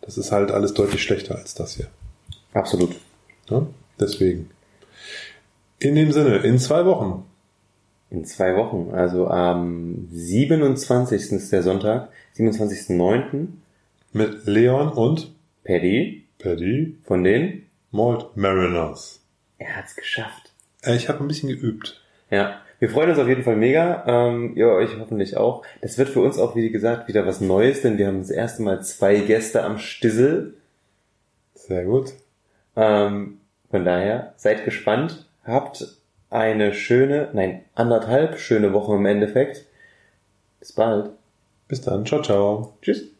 Das ist halt alles deutlich schlechter als das hier. Absolut. Ja, deswegen. In dem Sinne, in zwei Wochen. In zwei Wochen, also am 27. ist der Sonntag, 27.09. Mit Leon und Paddy. Paddy. Von den Malt Mariners. Er hat's geschafft. Äh, ich habe ein bisschen geübt. Ja, wir freuen uns auf jeden Fall mega. Ähm, ihr euch hoffentlich auch. Das wird für uns auch, wie gesagt, wieder was Neues, denn wir haben das erste Mal zwei Gäste am Stissel. Sehr gut. Ähm, von daher, seid gespannt. Habt eine schöne, nein, anderthalb schöne Woche im Endeffekt. Bis bald. Bis dann. Ciao, ciao. Tschüss.